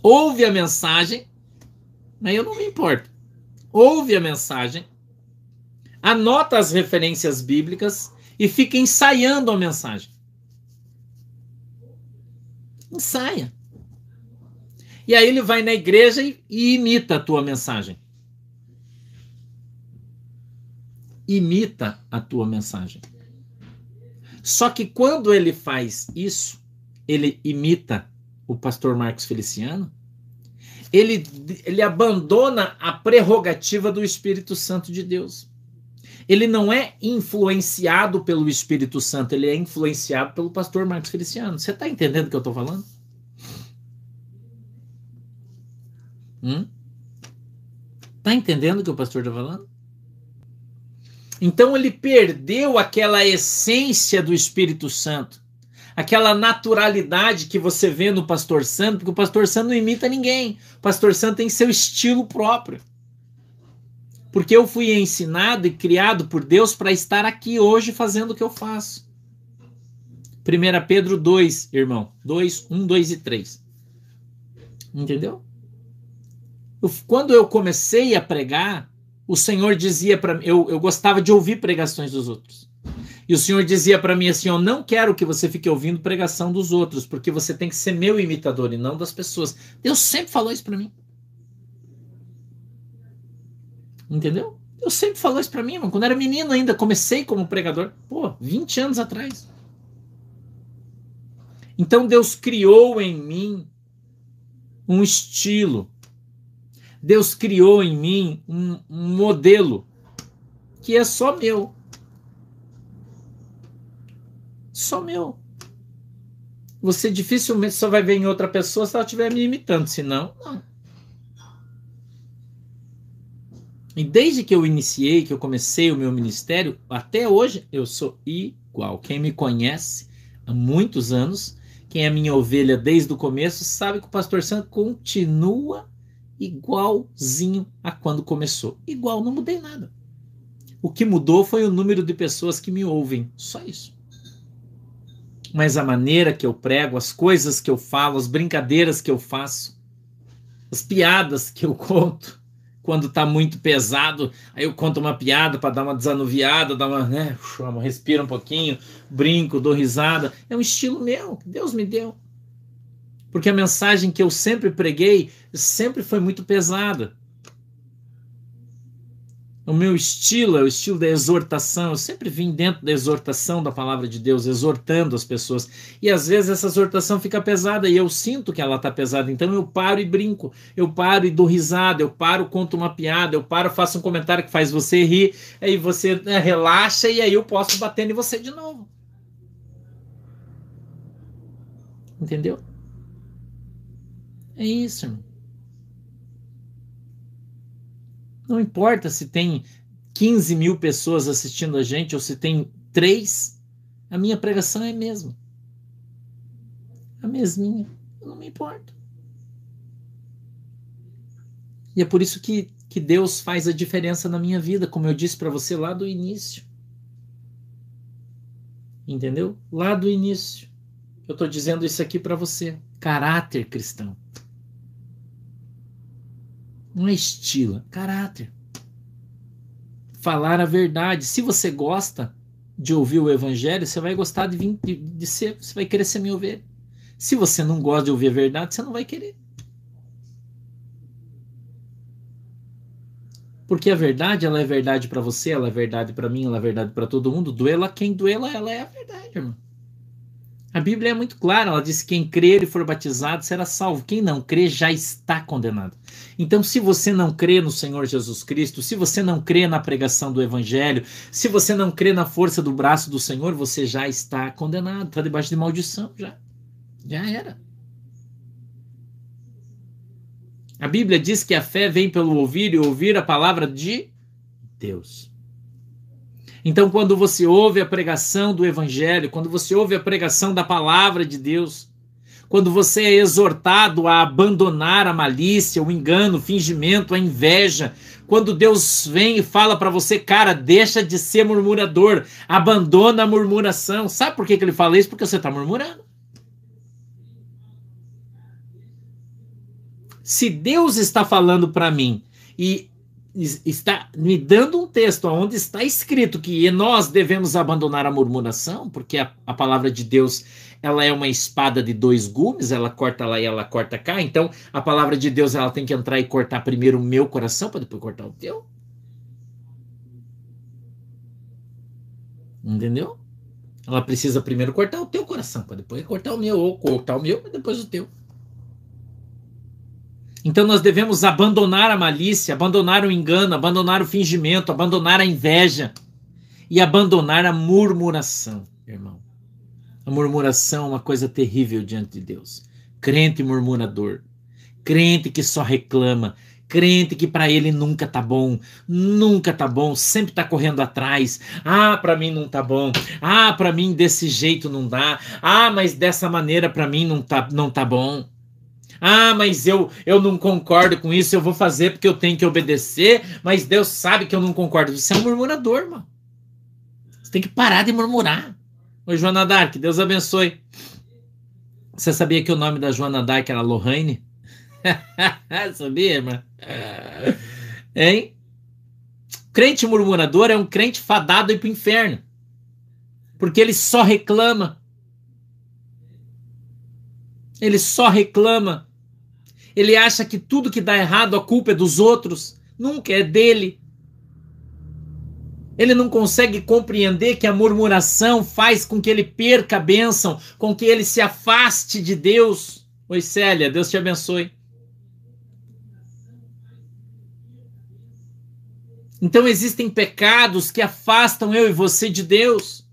ouve a mensagem, mas eu não me importo. Ouve a mensagem, anota as referências bíblicas e fica ensaiando a mensagem. Ensaia. E aí ele vai na igreja e, e imita a tua mensagem. Imita a tua mensagem. Só que quando ele faz isso, ele imita o pastor Marcos Feliciano, ele, ele abandona a prerrogativa do Espírito Santo de Deus. Ele não é influenciado pelo Espírito Santo, ele é influenciado pelo pastor Marcos Feliciano. Você está entendendo o que eu estou falando? Hum? Tá entendendo o que o pastor está falando? Então ele perdeu aquela essência do Espírito Santo, aquela naturalidade que você vê no pastor santo, porque o pastor santo não imita ninguém. O pastor santo tem seu estilo próprio. Porque eu fui ensinado e criado por Deus para estar aqui hoje fazendo o que eu faço. 1 Pedro 2, irmão. 2, 1, 2 e 3. Entendeu? Eu, quando eu comecei a pregar, o Senhor dizia para mim, eu, eu gostava de ouvir pregações dos outros. E o Senhor dizia para mim assim: Eu não quero que você fique ouvindo pregação dos outros, porque você tem que ser meu imitador e não das pessoas. Deus sempre falou isso para mim. Entendeu? Eu sempre falou isso para mim, mano. Quando era menino ainda, comecei como pregador. Pô, 20 anos atrás. Então Deus criou em mim um estilo. Deus criou em mim um, um modelo que é só meu. Só meu. Você dificilmente só vai ver em outra pessoa se ela estiver me imitando, senão, não. E desde que eu iniciei, que eu comecei o meu ministério, até hoje eu sou igual. Quem me conhece há muitos anos, quem é minha ovelha desde o começo, sabe que o pastor Santo continua igualzinho a quando começou. Igual, não mudei nada. O que mudou foi o número de pessoas que me ouvem. Só isso. Mas a maneira que eu prego, as coisas que eu falo, as brincadeiras que eu faço, as piadas que eu conto, quando tá muito pesado, aí eu conto uma piada para dar uma desanuviada, dar uma, né, respira um pouquinho, brinco, dou risada. É um estilo meu, que Deus me deu. Porque a mensagem que eu sempre preguei sempre foi muito pesada. O meu estilo é o estilo da exortação. Eu sempre vim dentro da exortação da palavra de Deus, exortando as pessoas. E às vezes essa exortação fica pesada e eu sinto que ela está pesada. Então eu paro e brinco. Eu paro e dou risada. Eu paro, conto uma piada. Eu paro, faço um comentário que faz você rir. Aí você né, relaxa e aí eu posso bater em você de novo. Entendeu? É isso, irmão. Não importa se tem 15 mil pessoas assistindo a gente ou se tem três, a minha pregação é a mesma. A mesminha. Eu não me importo. E é por isso que, que Deus faz a diferença na minha vida, como eu disse para você lá do início. Entendeu? Lá do início. Eu estou dizendo isso aqui para você. Caráter cristão. Não é estilo, é caráter. Falar a verdade. Se você gosta de ouvir o evangelho, você vai gostar de, vir, de, de ser, você vai querer ser meu ovelha. Se você não gosta de ouvir a verdade, você não vai querer. Porque a verdade, ela é verdade para você, ela é verdade para mim, ela é verdade para todo mundo. Duela quem duela, ela é a verdade, irmão. A Bíblia é muito clara, ela diz: quem crer e for batizado será salvo. Quem não crê já está condenado. Então, se você não crê no Senhor Jesus Cristo, se você não crê na pregação do Evangelho, se você não crê na força do braço do Senhor, você já está condenado, está debaixo de maldição, já. Já era. A Bíblia diz que a fé vem pelo ouvir e ouvir a palavra de Deus. Então, quando você ouve a pregação do Evangelho, quando você ouve a pregação da palavra de Deus, quando você é exortado a abandonar a malícia, o engano, o fingimento, a inveja, quando Deus vem e fala para você, cara, deixa de ser murmurador, abandona a murmuração. Sabe por que, que ele fala isso? Porque você está murmurando. Se Deus está falando para mim e está me dando um texto onde está escrito que nós devemos abandonar a murmuração, porque a, a, palavra de Deus ela é uma espada de dois gumes, ela corta lá e ela corta cá. Então a palavra de Deus ela tem que entrar e cortar primeiro o meu coração para depois cortar o teu. Entendeu? Ela precisa primeiro cortar o teu coração para depois cortar o meu, ou cortar o meu e depois o teu. Então nós devemos abandonar a malícia, abandonar o engano, abandonar o fingimento, abandonar a inveja e abandonar a murmuração, irmão. A murmuração é uma coisa terrível diante de Deus. Crente murmurador, crente que só reclama, crente que para ele nunca tá bom, nunca tá bom, sempre tá correndo atrás. Ah, para mim não tá bom. Ah, para mim desse jeito não dá. Ah, mas dessa maneira para mim não tá não tá bom. Ah, mas eu, eu não concordo com isso, eu vou fazer porque eu tenho que obedecer, mas Deus sabe que eu não concordo. Você é um murmurador, irmão. Você tem que parar de murmurar. Oi, Joana Dark, Deus abençoe. Você sabia que o nome da Joana Dark era Lohane? sabia, irmã? Hein? Crente murmurador é um crente fadado para o inferno. Porque ele só reclama. Ele só reclama. Ele acha que tudo que dá errado a culpa é dos outros, nunca é dele. Ele não consegue compreender que a murmuração faz com que ele perca a bênção, com que ele se afaste de Deus. Oi, Célia, Deus te abençoe. Então existem pecados que afastam eu e você de Deus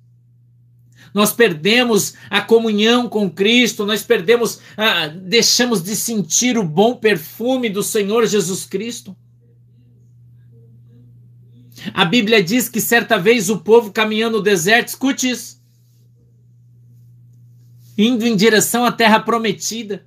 nós perdemos a comunhão com Cristo, nós perdemos, ah, deixamos de sentir o bom perfume do Senhor Jesus Cristo. A Bíblia diz que certa vez o povo caminhando no deserto, escute isso, indo em direção à terra prometida.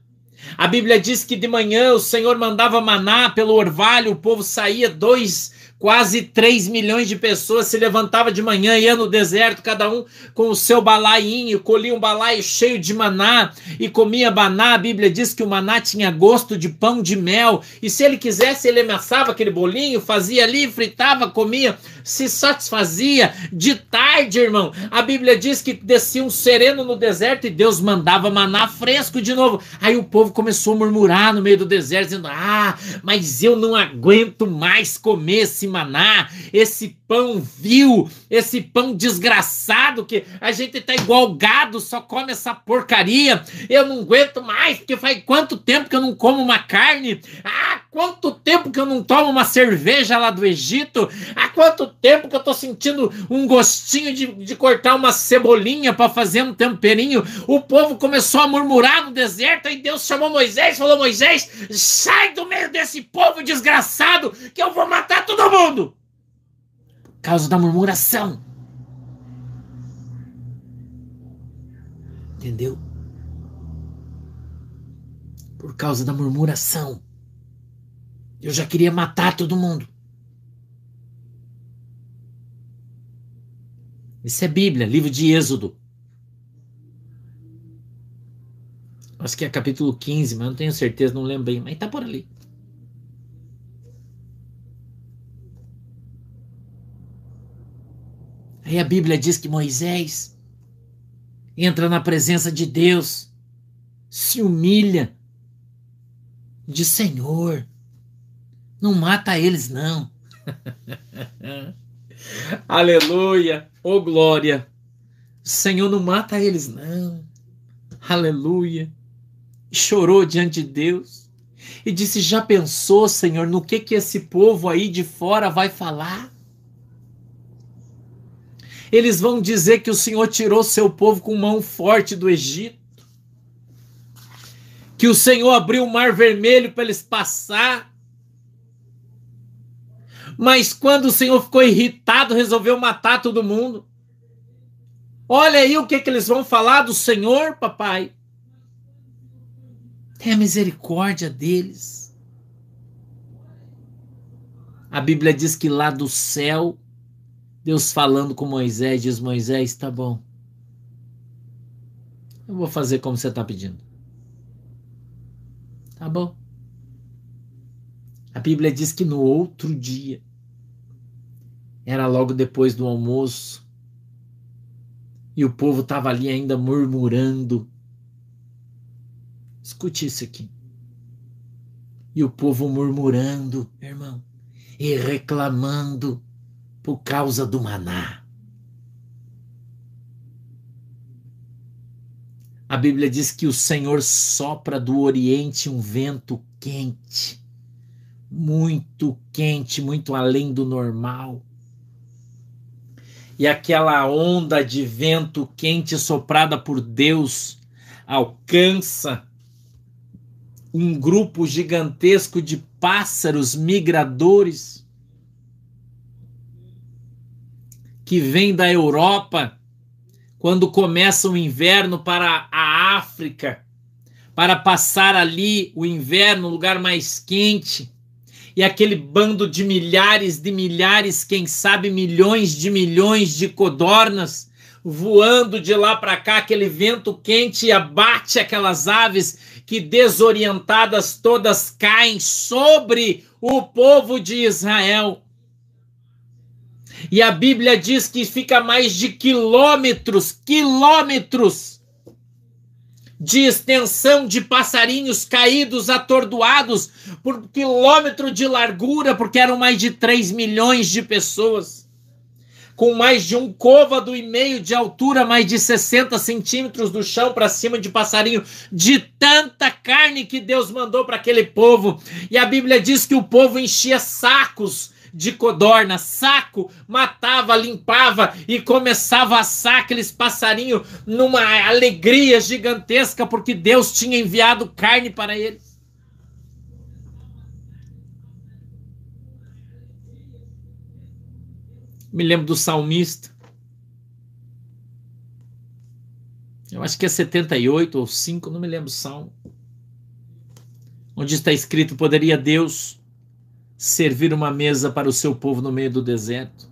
A Bíblia diz que de manhã o Senhor mandava maná pelo orvalho, o povo saía dois Quase 3 milhões de pessoas se levantavam de manhã, ia no deserto, cada um com o seu balainho, colhia um balaio cheio de maná e comia maná. A Bíblia diz que o maná tinha gosto de pão de mel. E se ele quisesse, ele amassava aquele bolinho, fazia ali, fritava, comia, se satisfazia. De tarde, irmão, a Bíblia diz que descia um sereno no deserto e Deus mandava maná fresco de novo. Aí o povo começou a murmurar no meio do deserto, dizendo: Ah, mas eu não aguento mais comer esse maná, esse pão vil, esse pão desgraçado que a gente tá igual gado, só come essa porcaria. Eu não aguento mais, porque faz quanto tempo que eu não como uma carne? Ah, quanto tempo que eu não tomo uma cerveja lá do Egito? Há quanto tempo que eu tô sentindo um gostinho de, de cortar uma cebolinha para fazer um temperinho? O povo começou a murmurar no deserto, e Deus chamou Moisés, falou: Moisés, sai do meio desse povo desgraçado, que eu vou matar todo mundo mundo! Por causa da murmuração. Entendeu? Por causa da murmuração. Eu já queria matar todo mundo. Isso é Bíblia, livro de Êxodo. Acho que é capítulo 15, mas não tenho certeza, não lembro bem, mas tá por ali. Aí a Bíblia diz que Moisés entra na presença de Deus, se humilha, de Senhor, não mata eles não. Aleluia, oh glória. Senhor não mata eles não. Aleluia. Chorou diante de Deus e disse: Já pensou, Senhor, no que que esse povo aí de fora vai falar? Eles vão dizer que o Senhor tirou seu povo com mão forte do Egito, que o Senhor abriu o mar vermelho para eles passar. Mas quando o Senhor ficou irritado, resolveu matar todo mundo. Olha aí o que, que eles vão falar do Senhor, papai. Tenha misericórdia deles. A Bíblia diz que lá do céu, Deus falando com Moisés, diz: Moisés, tá bom. Eu vou fazer como você está pedindo. Tá bom. A Bíblia diz que no outro dia, era logo depois do almoço, e o povo estava ali ainda murmurando. Escute isso aqui. E o povo murmurando, irmão, e reclamando por causa do maná. A Bíblia diz que o Senhor sopra do Oriente um vento quente, muito quente, muito além do normal e aquela onda de vento quente soprada por Deus alcança um grupo gigantesco de pássaros migradores que vem da Europa quando começa o inverno para a África, para passar ali o inverno, no lugar mais quente e aquele bando de milhares de milhares, quem sabe milhões de milhões de codornas voando de lá para cá, aquele vento quente abate aquelas aves que desorientadas todas caem sobre o povo de Israel. E a Bíblia diz que fica mais de quilômetros, quilômetros de extensão de passarinhos caídos, atordoados por quilômetro de largura, porque eram mais de 3 milhões de pessoas, com mais de um côvado e meio de altura, mais de 60 centímetros do chão para cima de passarinho, de tanta carne que Deus mandou para aquele povo. E a Bíblia diz que o povo enchia sacos de codorna, saco, matava, limpava e começava a assar aqueles passarinhos numa alegria gigantesca, porque Deus tinha enviado carne para eles. Me lembro do salmista. Eu acho que é 78 ou 5, não me lembro o salmo. Onde está escrito: Poderia Deus servir uma mesa para o seu povo no meio do deserto.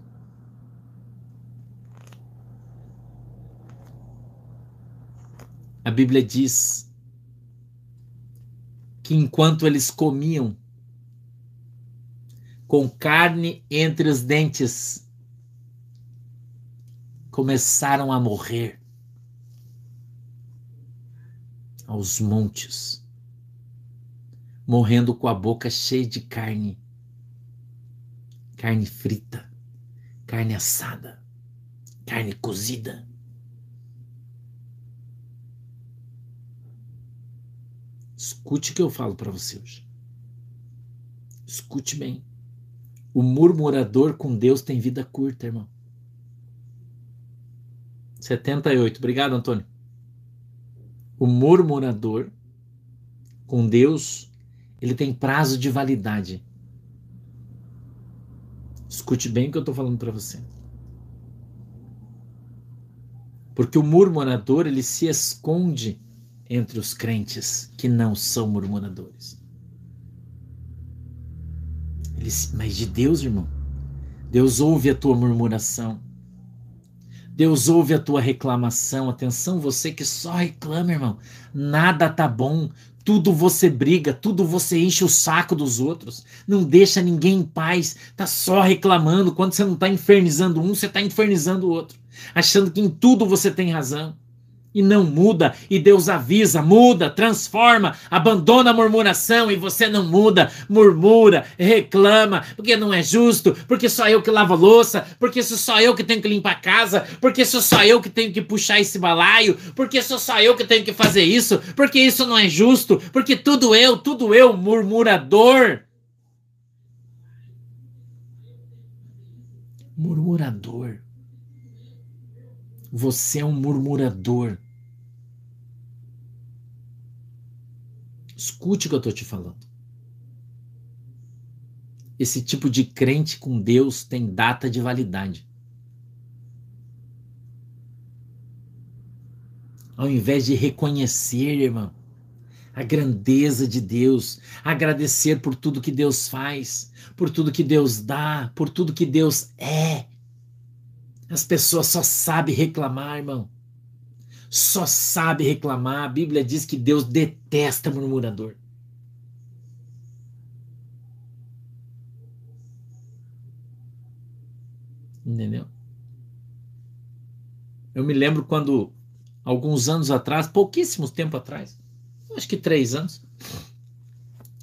A Bíblia diz que enquanto eles comiam com carne entre os dentes, começaram a morrer aos montes, morrendo com a boca cheia de carne carne frita, carne assada, carne cozida. Escute o que eu falo para você hoje. Escute bem. O murmurador com Deus tem vida curta, irmão. 78. Obrigado, Antônio. O murmurador com Deus, ele tem prazo de validade. Escute bem o que eu estou falando para você. Porque o murmurador ele se esconde entre os crentes que não são murmuradores. Ele, mas de Deus, irmão, Deus ouve a tua murmuração. Deus ouve a tua reclamação. Atenção, você que só reclama, irmão. Nada tá bom, tudo você briga, tudo você enche o saco dos outros, não deixa ninguém em paz, tá só reclamando. Quando você não tá infernizando um, você tá infernizando o outro, achando que em tudo você tem razão. E não muda, e Deus avisa, muda, transforma, abandona a murmuração e você não muda, murmura, reclama, porque não é justo, porque só eu que lavo louça, porque sou só eu que tenho que limpar a casa, porque sou só eu que tenho que puxar esse balaio, porque sou só eu que tenho que fazer isso, porque isso não é justo, porque tudo eu, tudo eu, murmurador. Murmurador. Você é um murmurador. Escute o que eu estou te falando. Esse tipo de crente com Deus tem data de validade. Ao invés de reconhecer, irmão, a grandeza de Deus, agradecer por tudo que Deus faz, por tudo que Deus dá, por tudo que Deus é. As pessoas só sabem reclamar, irmão só sabe reclamar. A Bíblia diz que Deus detesta murmurador. Entendeu? Eu me lembro quando, alguns anos atrás, pouquíssimos tempo atrás, acho que três anos,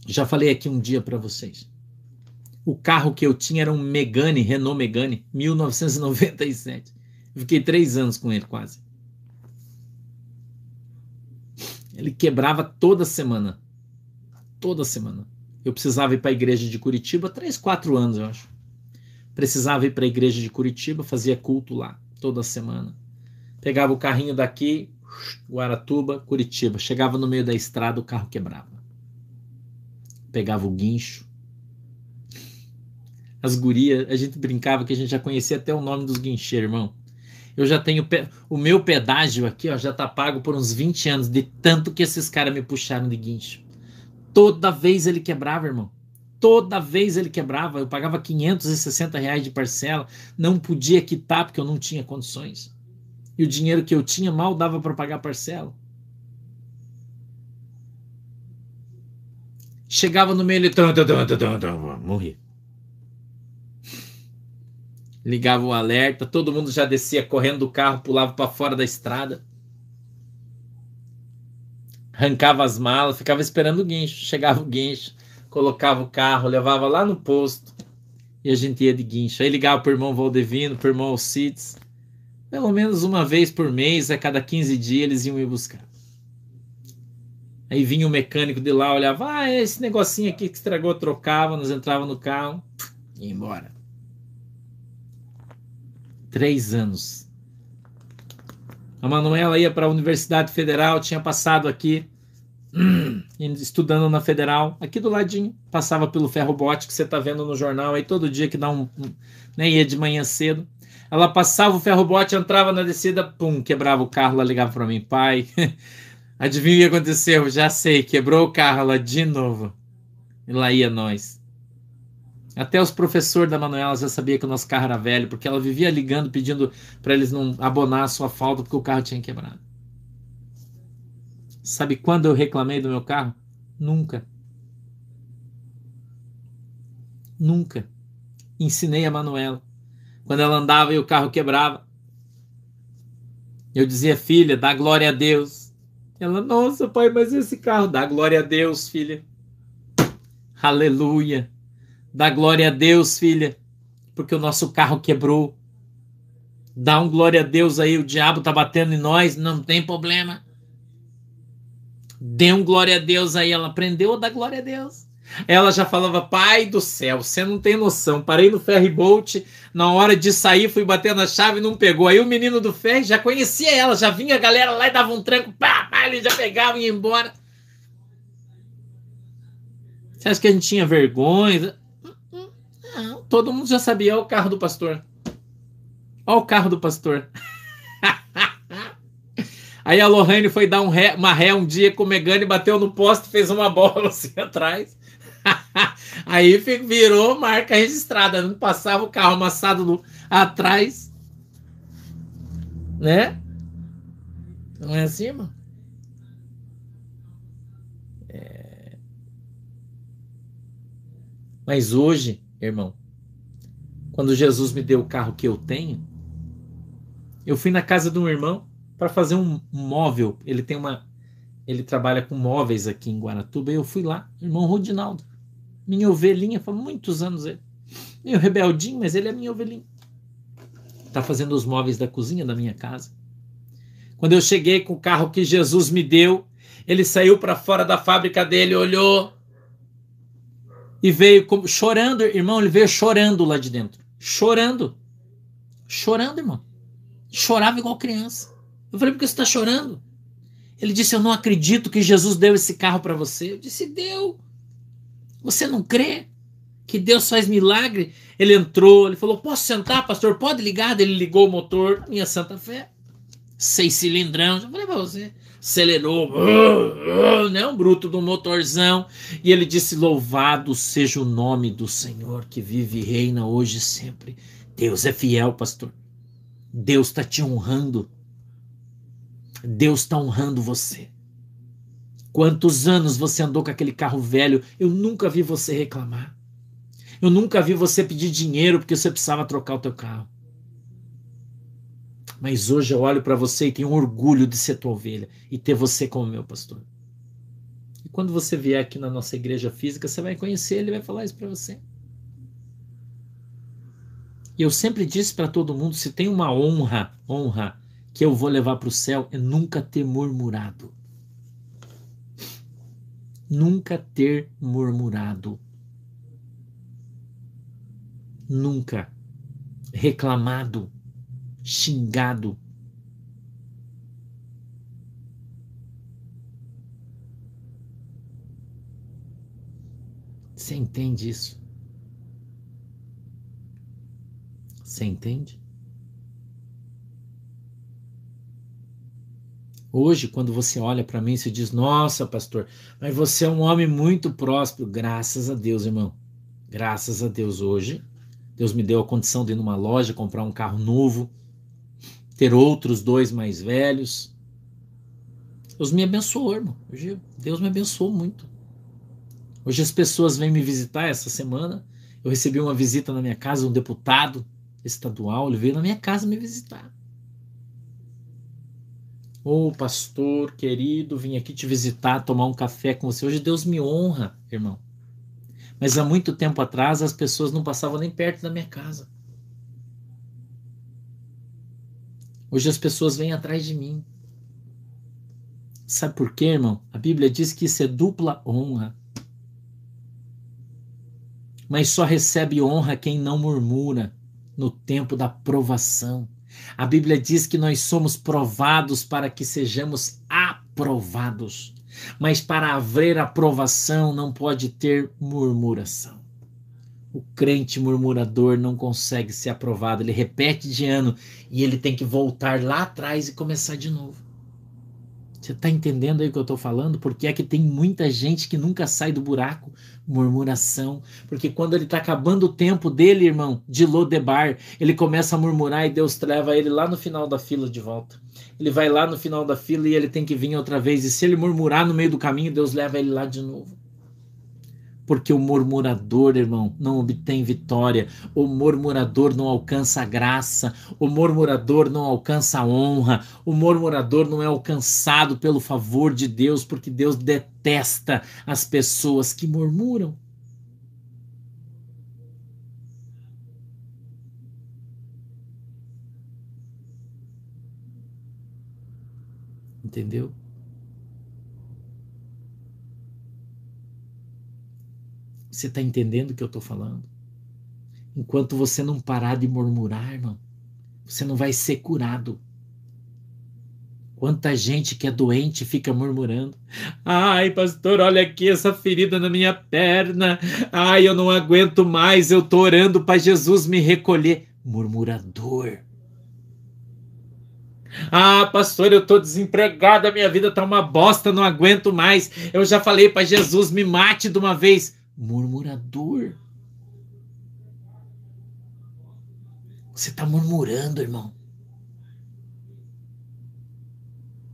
já falei aqui um dia para vocês. O carro que eu tinha era um Megane, Renault Megane, 1997. Fiquei três anos com ele quase. Ele quebrava toda semana. Toda semana. Eu precisava ir para a igreja de Curitiba, três, quatro anos, eu acho. Precisava ir para a igreja de Curitiba, fazia culto lá, toda semana. Pegava o carrinho daqui, Guaratuba, Curitiba. Chegava no meio da estrada, o carro quebrava. Pegava o guincho. As gurias, a gente brincava que a gente já conhecia até o nome dos guincheiros, irmão. Eu já tenho o meu pedágio aqui, ó, já tá pago por uns 20 anos de tanto que esses caras me puxaram de guincho. Toda vez ele quebrava, irmão. Toda vez ele quebrava. Eu pagava 560 reais de parcela, não podia quitar porque eu não tinha condições. E o dinheiro que eu tinha mal dava para pagar parcela. Chegava no meio, ele morri ligava o alerta, todo mundo já descia correndo do carro, pulava para fora da estrada. Arrancava as malas, ficava esperando o guincho. Chegava o guincho, colocava o carro, levava lá no posto e a gente ia de guincho. Aí ligava pro irmão Valdevino, pro irmão Alcides. Pelo menos uma vez por mês, a cada 15 dias, eles iam me buscar. Aí vinha o mecânico de lá, olhava, ah, é esse negocinho aqui que estragou, trocava, nós entrava no carro e ia embora. Três anos. A Manuela ia para a Universidade Federal, tinha passado aqui, estudando na Federal, aqui do ladinho. Passava pelo ferro bote que você está vendo no jornal aí todo dia que dá um. né, ia de manhã cedo. Ela passava o ferro bote, entrava na descida, pum, quebrava o carro. Ela ligava para mim, pai. Adivinha o que aconteceu? Já sei, quebrou o carro lá de novo. E lá ia nós. Até os professores da Manuela já sabia que o nosso carro era velho, porque ela vivia ligando pedindo para eles não abonar a sua falta porque o carro tinha quebrado. Sabe quando eu reclamei do meu carro? Nunca. Nunca. Ensinei a Manuela. Quando ela andava e o carro quebrava, eu dizia, filha, dá glória a Deus. Ela, nossa, pai, mas esse carro dá glória a Deus, filha. Aleluia. Dá glória a Deus, filha, porque o nosso carro quebrou. Dá um glória a Deus aí, o diabo tá batendo em nós, não tem problema. Dê um glória a Deus aí. Ela aprendeu a dar glória a Deus. Ela já falava, pai do céu, você não tem noção. Parei no ferry boat, na hora de sair, fui bater na chave e não pegou. Aí o menino do ferry já conhecia ela, já vinha a galera lá e dava um tranco, pá, pá, ele já pegava e ia embora. Você acha que a gente tinha vergonha? Todo mundo já sabia, o carro do pastor. Olha o carro do pastor. Aí a Lohane foi dar um ré, uma ré um dia com o Megane, bateu no poste fez uma bola assim atrás. Aí virou marca registrada. Não passava o carro amassado no, atrás. Né? Não é assim, mano? É... Mas hoje, irmão, quando Jesus me deu o carro que eu tenho, eu fui na casa de um irmão para fazer um móvel. Ele tem uma. Ele trabalha com móveis aqui em Guaratuba. E eu fui lá, irmão Rodinaldo. Minha ovelhinha, faz muitos anos ele. Meio rebeldinho, mas ele é minha ovelhinha. Tá fazendo os móveis da cozinha da minha casa. Quando eu cheguei com o carro que Jesus me deu, ele saiu para fora da fábrica dele, olhou e veio chorando, irmão, ele veio chorando lá de dentro. Chorando. Chorando, irmão. Chorava igual criança. Eu falei, por que você está chorando? Ele disse, eu não acredito que Jesus deu esse carro para você. Eu disse, deu. Você não crê que Deus faz milagre? Ele entrou, ele falou, posso sentar, pastor? Pode ligar? Ele ligou o motor, minha santa fé seis cilindrão. Eu falei pra você. Acelerou, né? Um bruto do motorzão. E ele disse: Louvado seja o nome do Senhor que vive e reina hoje e sempre. Deus é fiel, pastor. Deus está te honrando. Deus está honrando você. Quantos anos você andou com aquele carro velho? Eu nunca vi você reclamar. Eu nunca vi você pedir dinheiro porque você precisava trocar o teu carro. Mas hoje eu olho para você e tenho orgulho de ser tua ovelha e ter você como meu pastor. E quando você vier aqui na nossa igreja física, você vai conhecer ele e vai falar isso para você. E eu sempre disse para todo mundo: se tem uma honra, honra que eu vou levar para o céu, é nunca ter murmurado. Nunca ter murmurado. Nunca reclamado xingado. Você entende isso? Você entende? Hoje, quando você olha para mim, você diz: Nossa, pastor, mas você é um homem muito próspero. Graças a Deus, irmão. Graças a Deus, hoje, Deus me deu a condição de ir numa loja comprar um carro novo ter outros dois mais velhos. Deus me abençoou, irmão. Hoje Deus me abençoou muito. Hoje as pessoas vêm me visitar essa semana. Eu recebi uma visita na minha casa, um deputado estadual, ele veio na minha casa me visitar. Ô oh, pastor querido, vim aqui te visitar, tomar um café com você. Hoje Deus me honra, irmão. Mas há muito tempo atrás as pessoas não passavam nem perto da minha casa. Hoje as pessoas vêm atrás de mim. Sabe por quê, irmão? A Bíblia diz que isso é dupla honra. Mas só recebe honra quem não murmura no tempo da provação. A Bíblia diz que nós somos provados para que sejamos aprovados. Mas para haver aprovação não pode ter murmuração. O crente murmurador não consegue ser aprovado, ele repete de ano e ele tem que voltar lá atrás e começar de novo. Você está entendendo aí o que eu estou falando? Porque é que tem muita gente que nunca sai do buraco? Murmuração. Porque quando ele está acabando o tempo dele, irmão, de Lodebar, ele começa a murmurar e Deus leva ele lá no final da fila de volta. Ele vai lá no final da fila e ele tem que vir outra vez. E se ele murmurar no meio do caminho, Deus leva ele lá de novo. Porque o murmurador, irmão, não obtém vitória, o murmurador não alcança graça, o murmurador não alcança honra, o murmurador não é alcançado pelo favor de Deus, porque Deus detesta as pessoas que murmuram. Entendeu? Você está entendendo o que eu estou falando? Enquanto você não parar de murmurar, irmão, você não vai ser curado. Quanta gente que é doente fica murmurando. Ai, pastor, olha aqui essa ferida na minha perna. Ai, eu não aguento mais. Eu tô orando para Jesus me recolher. Murmurador. Ah, pastor, eu tô desempregado, a minha vida tá uma bosta, não aguento mais. Eu já falei para Jesus, me mate de uma vez murmurador. Você está murmurando, irmão.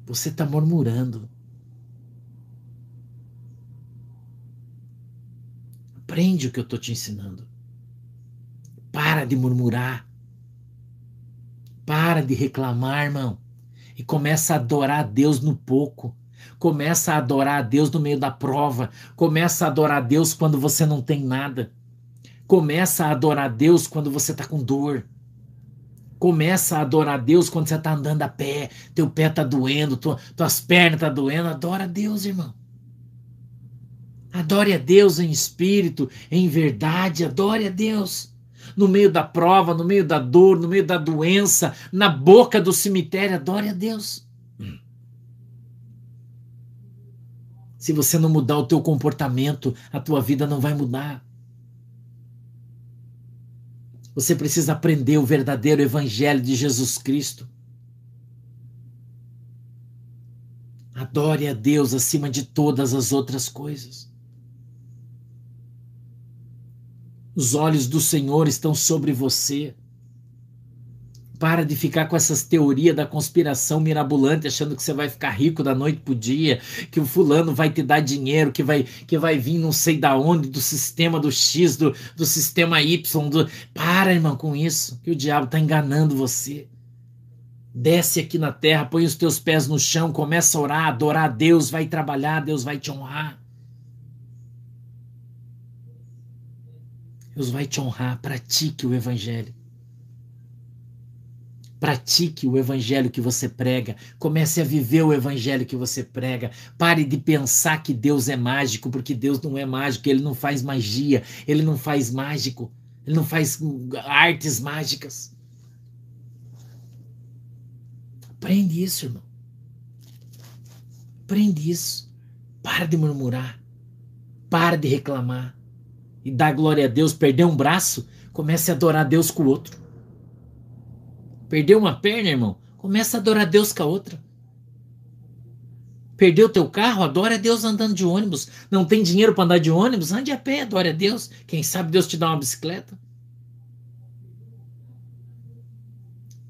Você está murmurando. Aprende o que eu estou te ensinando. Para de murmurar. Para de reclamar, irmão. E começa a adorar a Deus no pouco. Começa a adorar a Deus no meio da prova. Começa a adorar a Deus quando você não tem nada. Começa a adorar a Deus quando você está com dor. Começa a adorar a Deus quando você está andando a pé, teu pé está doendo, tua, tuas pernas estão tá doendo. Adora a Deus, irmão. Adore a Deus em espírito, em verdade, adore a Deus. No meio da prova, no meio da dor, no meio da doença, na boca do cemitério, adore a Deus. Se você não mudar o teu comportamento, a tua vida não vai mudar. Você precisa aprender o verdadeiro evangelho de Jesus Cristo. Adore a Deus acima de todas as outras coisas. Os olhos do Senhor estão sobre você. Para de ficar com essas teorias da conspiração mirabolante, achando que você vai ficar rico da noite pro dia, que o fulano vai te dar dinheiro, que vai, que vai vir não sei da onde, do sistema do X, do, do sistema Y. Do... Para, irmão, com isso, que o diabo está enganando você. Desce aqui na terra, põe os teus pés no chão, começa a orar, adorar a Deus, vai trabalhar, Deus vai te honrar. Deus vai te honrar. Pratique o Evangelho. Pratique o evangelho que você prega. Comece a viver o evangelho que você prega. Pare de pensar que Deus é mágico, porque Deus não é mágico. Ele não faz magia. Ele não faz mágico. Ele não faz artes mágicas. Aprende isso, irmão. Aprende isso. Para de murmurar. Para de reclamar. E dá glória a Deus. Perder um braço, comece a adorar a Deus com o outro. Perdeu uma perna, irmão? Começa a adorar Deus com a outra. Perdeu teu carro? Adora a Deus andando de ônibus. Não tem dinheiro para andar de ônibus? Ande a pé, adore a Deus. Quem sabe Deus te dá uma bicicleta.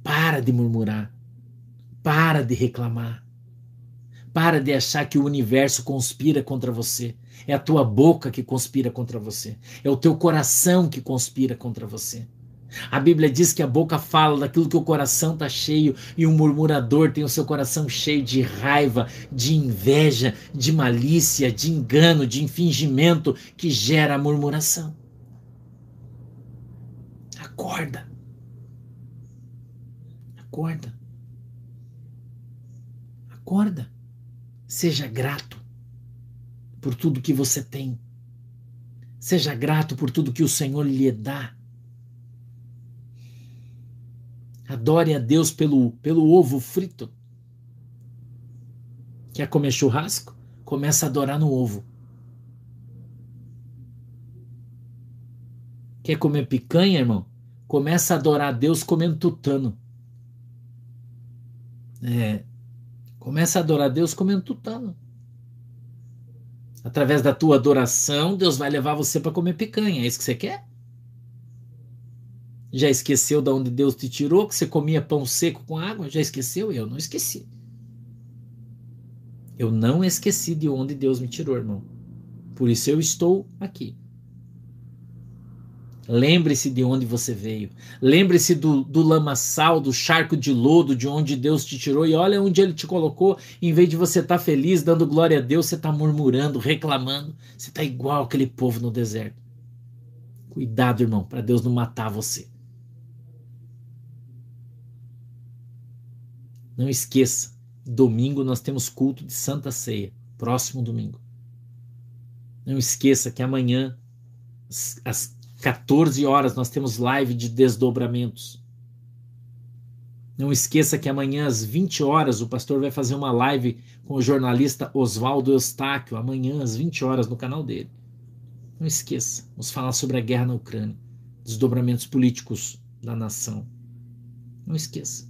Para de murmurar. Para de reclamar. Para de achar que o universo conspira contra você. É a tua boca que conspira contra você. É o teu coração que conspira contra você. A Bíblia diz que a boca fala daquilo que o coração está cheio e o murmurador tem o seu coração cheio de raiva, de inveja, de malícia, de engano, de infingimento que gera a murmuração. Acorda. Acorda. Acorda. Seja grato por tudo que você tem. Seja grato por tudo que o Senhor lhe dá. Adore a Deus pelo, pelo ovo frito. Quer comer churrasco? Começa a adorar no ovo. Quer comer picanha, irmão? Começa a adorar a Deus comendo tutano. É. Começa a adorar a Deus comendo tutano. Através da tua adoração, Deus vai levar você para comer picanha. É isso que você quer? Já esqueceu de onde Deus te tirou, que você comia pão seco com água? Já esqueceu? Eu não esqueci. Eu não esqueci de onde Deus me tirou, irmão. Por isso eu estou aqui. Lembre-se de onde você veio. Lembre-se do, do lamaçal, do charco de lodo, de onde Deus te tirou. E olha onde Ele te colocou. Em vez de você estar tá feliz, dando glória a Deus, você está murmurando, reclamando. Você está igual aquele povo no deserto. Cuidado, irmão, para Deus não matar você. Não esqueça, domingo nós temos culto de Santa Ceia, próximo domingo. Não esqueça que amanhã, às 14 horas, nós temos live de desdobramentos. Não esqueça que amanhã, às 20 horas, o pastor vai fazer uma live com o jornalista Oswaldo Eustáquio, amanhã, às 20 horas, no canal dele. Não esqueça, vamos falar sobre a guerra na Ucrânia, desdobramentos políticos da nação. Não esqueça.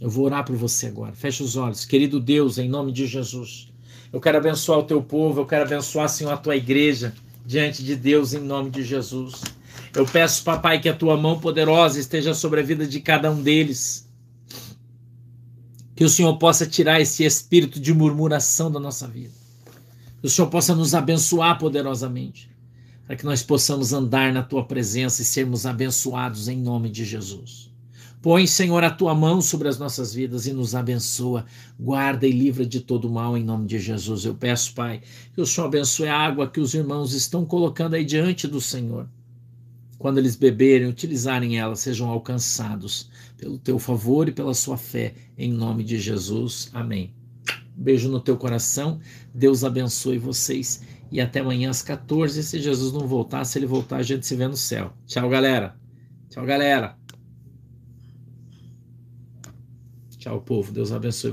Eu vou orar por você agora. Feche os olhos. Querido Deus, em nome de Jesus. Eu quero abençoar o teu povo, eu quero abençoar, Senhor, a tua igreja diante de Deus em nome de Jesus. Eu peço, papai, que a tua mão poderosa esteja sobre a vida de cada um deles. Que o Senhor possa tirar esse espírito de murmuração da nossa vida. Que o Senhor possa nos abençoar poderosamente. Para que nós possamos andar na tua presença e sermos abençoados em nome de Jesus. Põe, Senhor, a tua mão sobre as nossas vidas e nos abençoa. Guarda e livra de todo mal em nome de Jesus. Eu peço, Pai, que o Senhor abençoe a água que os irmãos estão colocando aí diante do Senhor. Quando eles beberem, utilizarem ela, sejam alcançados pelo teu favor e pela sua fé, em nome de Jesus. Amém. Beijo no teu coração. Deus abençoe vocês e até amanhã às 14. Se Jesus não voltar, se ele voltar, a gente se vê no céu. Tchau, galera. Tchau, galera. Tchau, povo. Deus abençoe.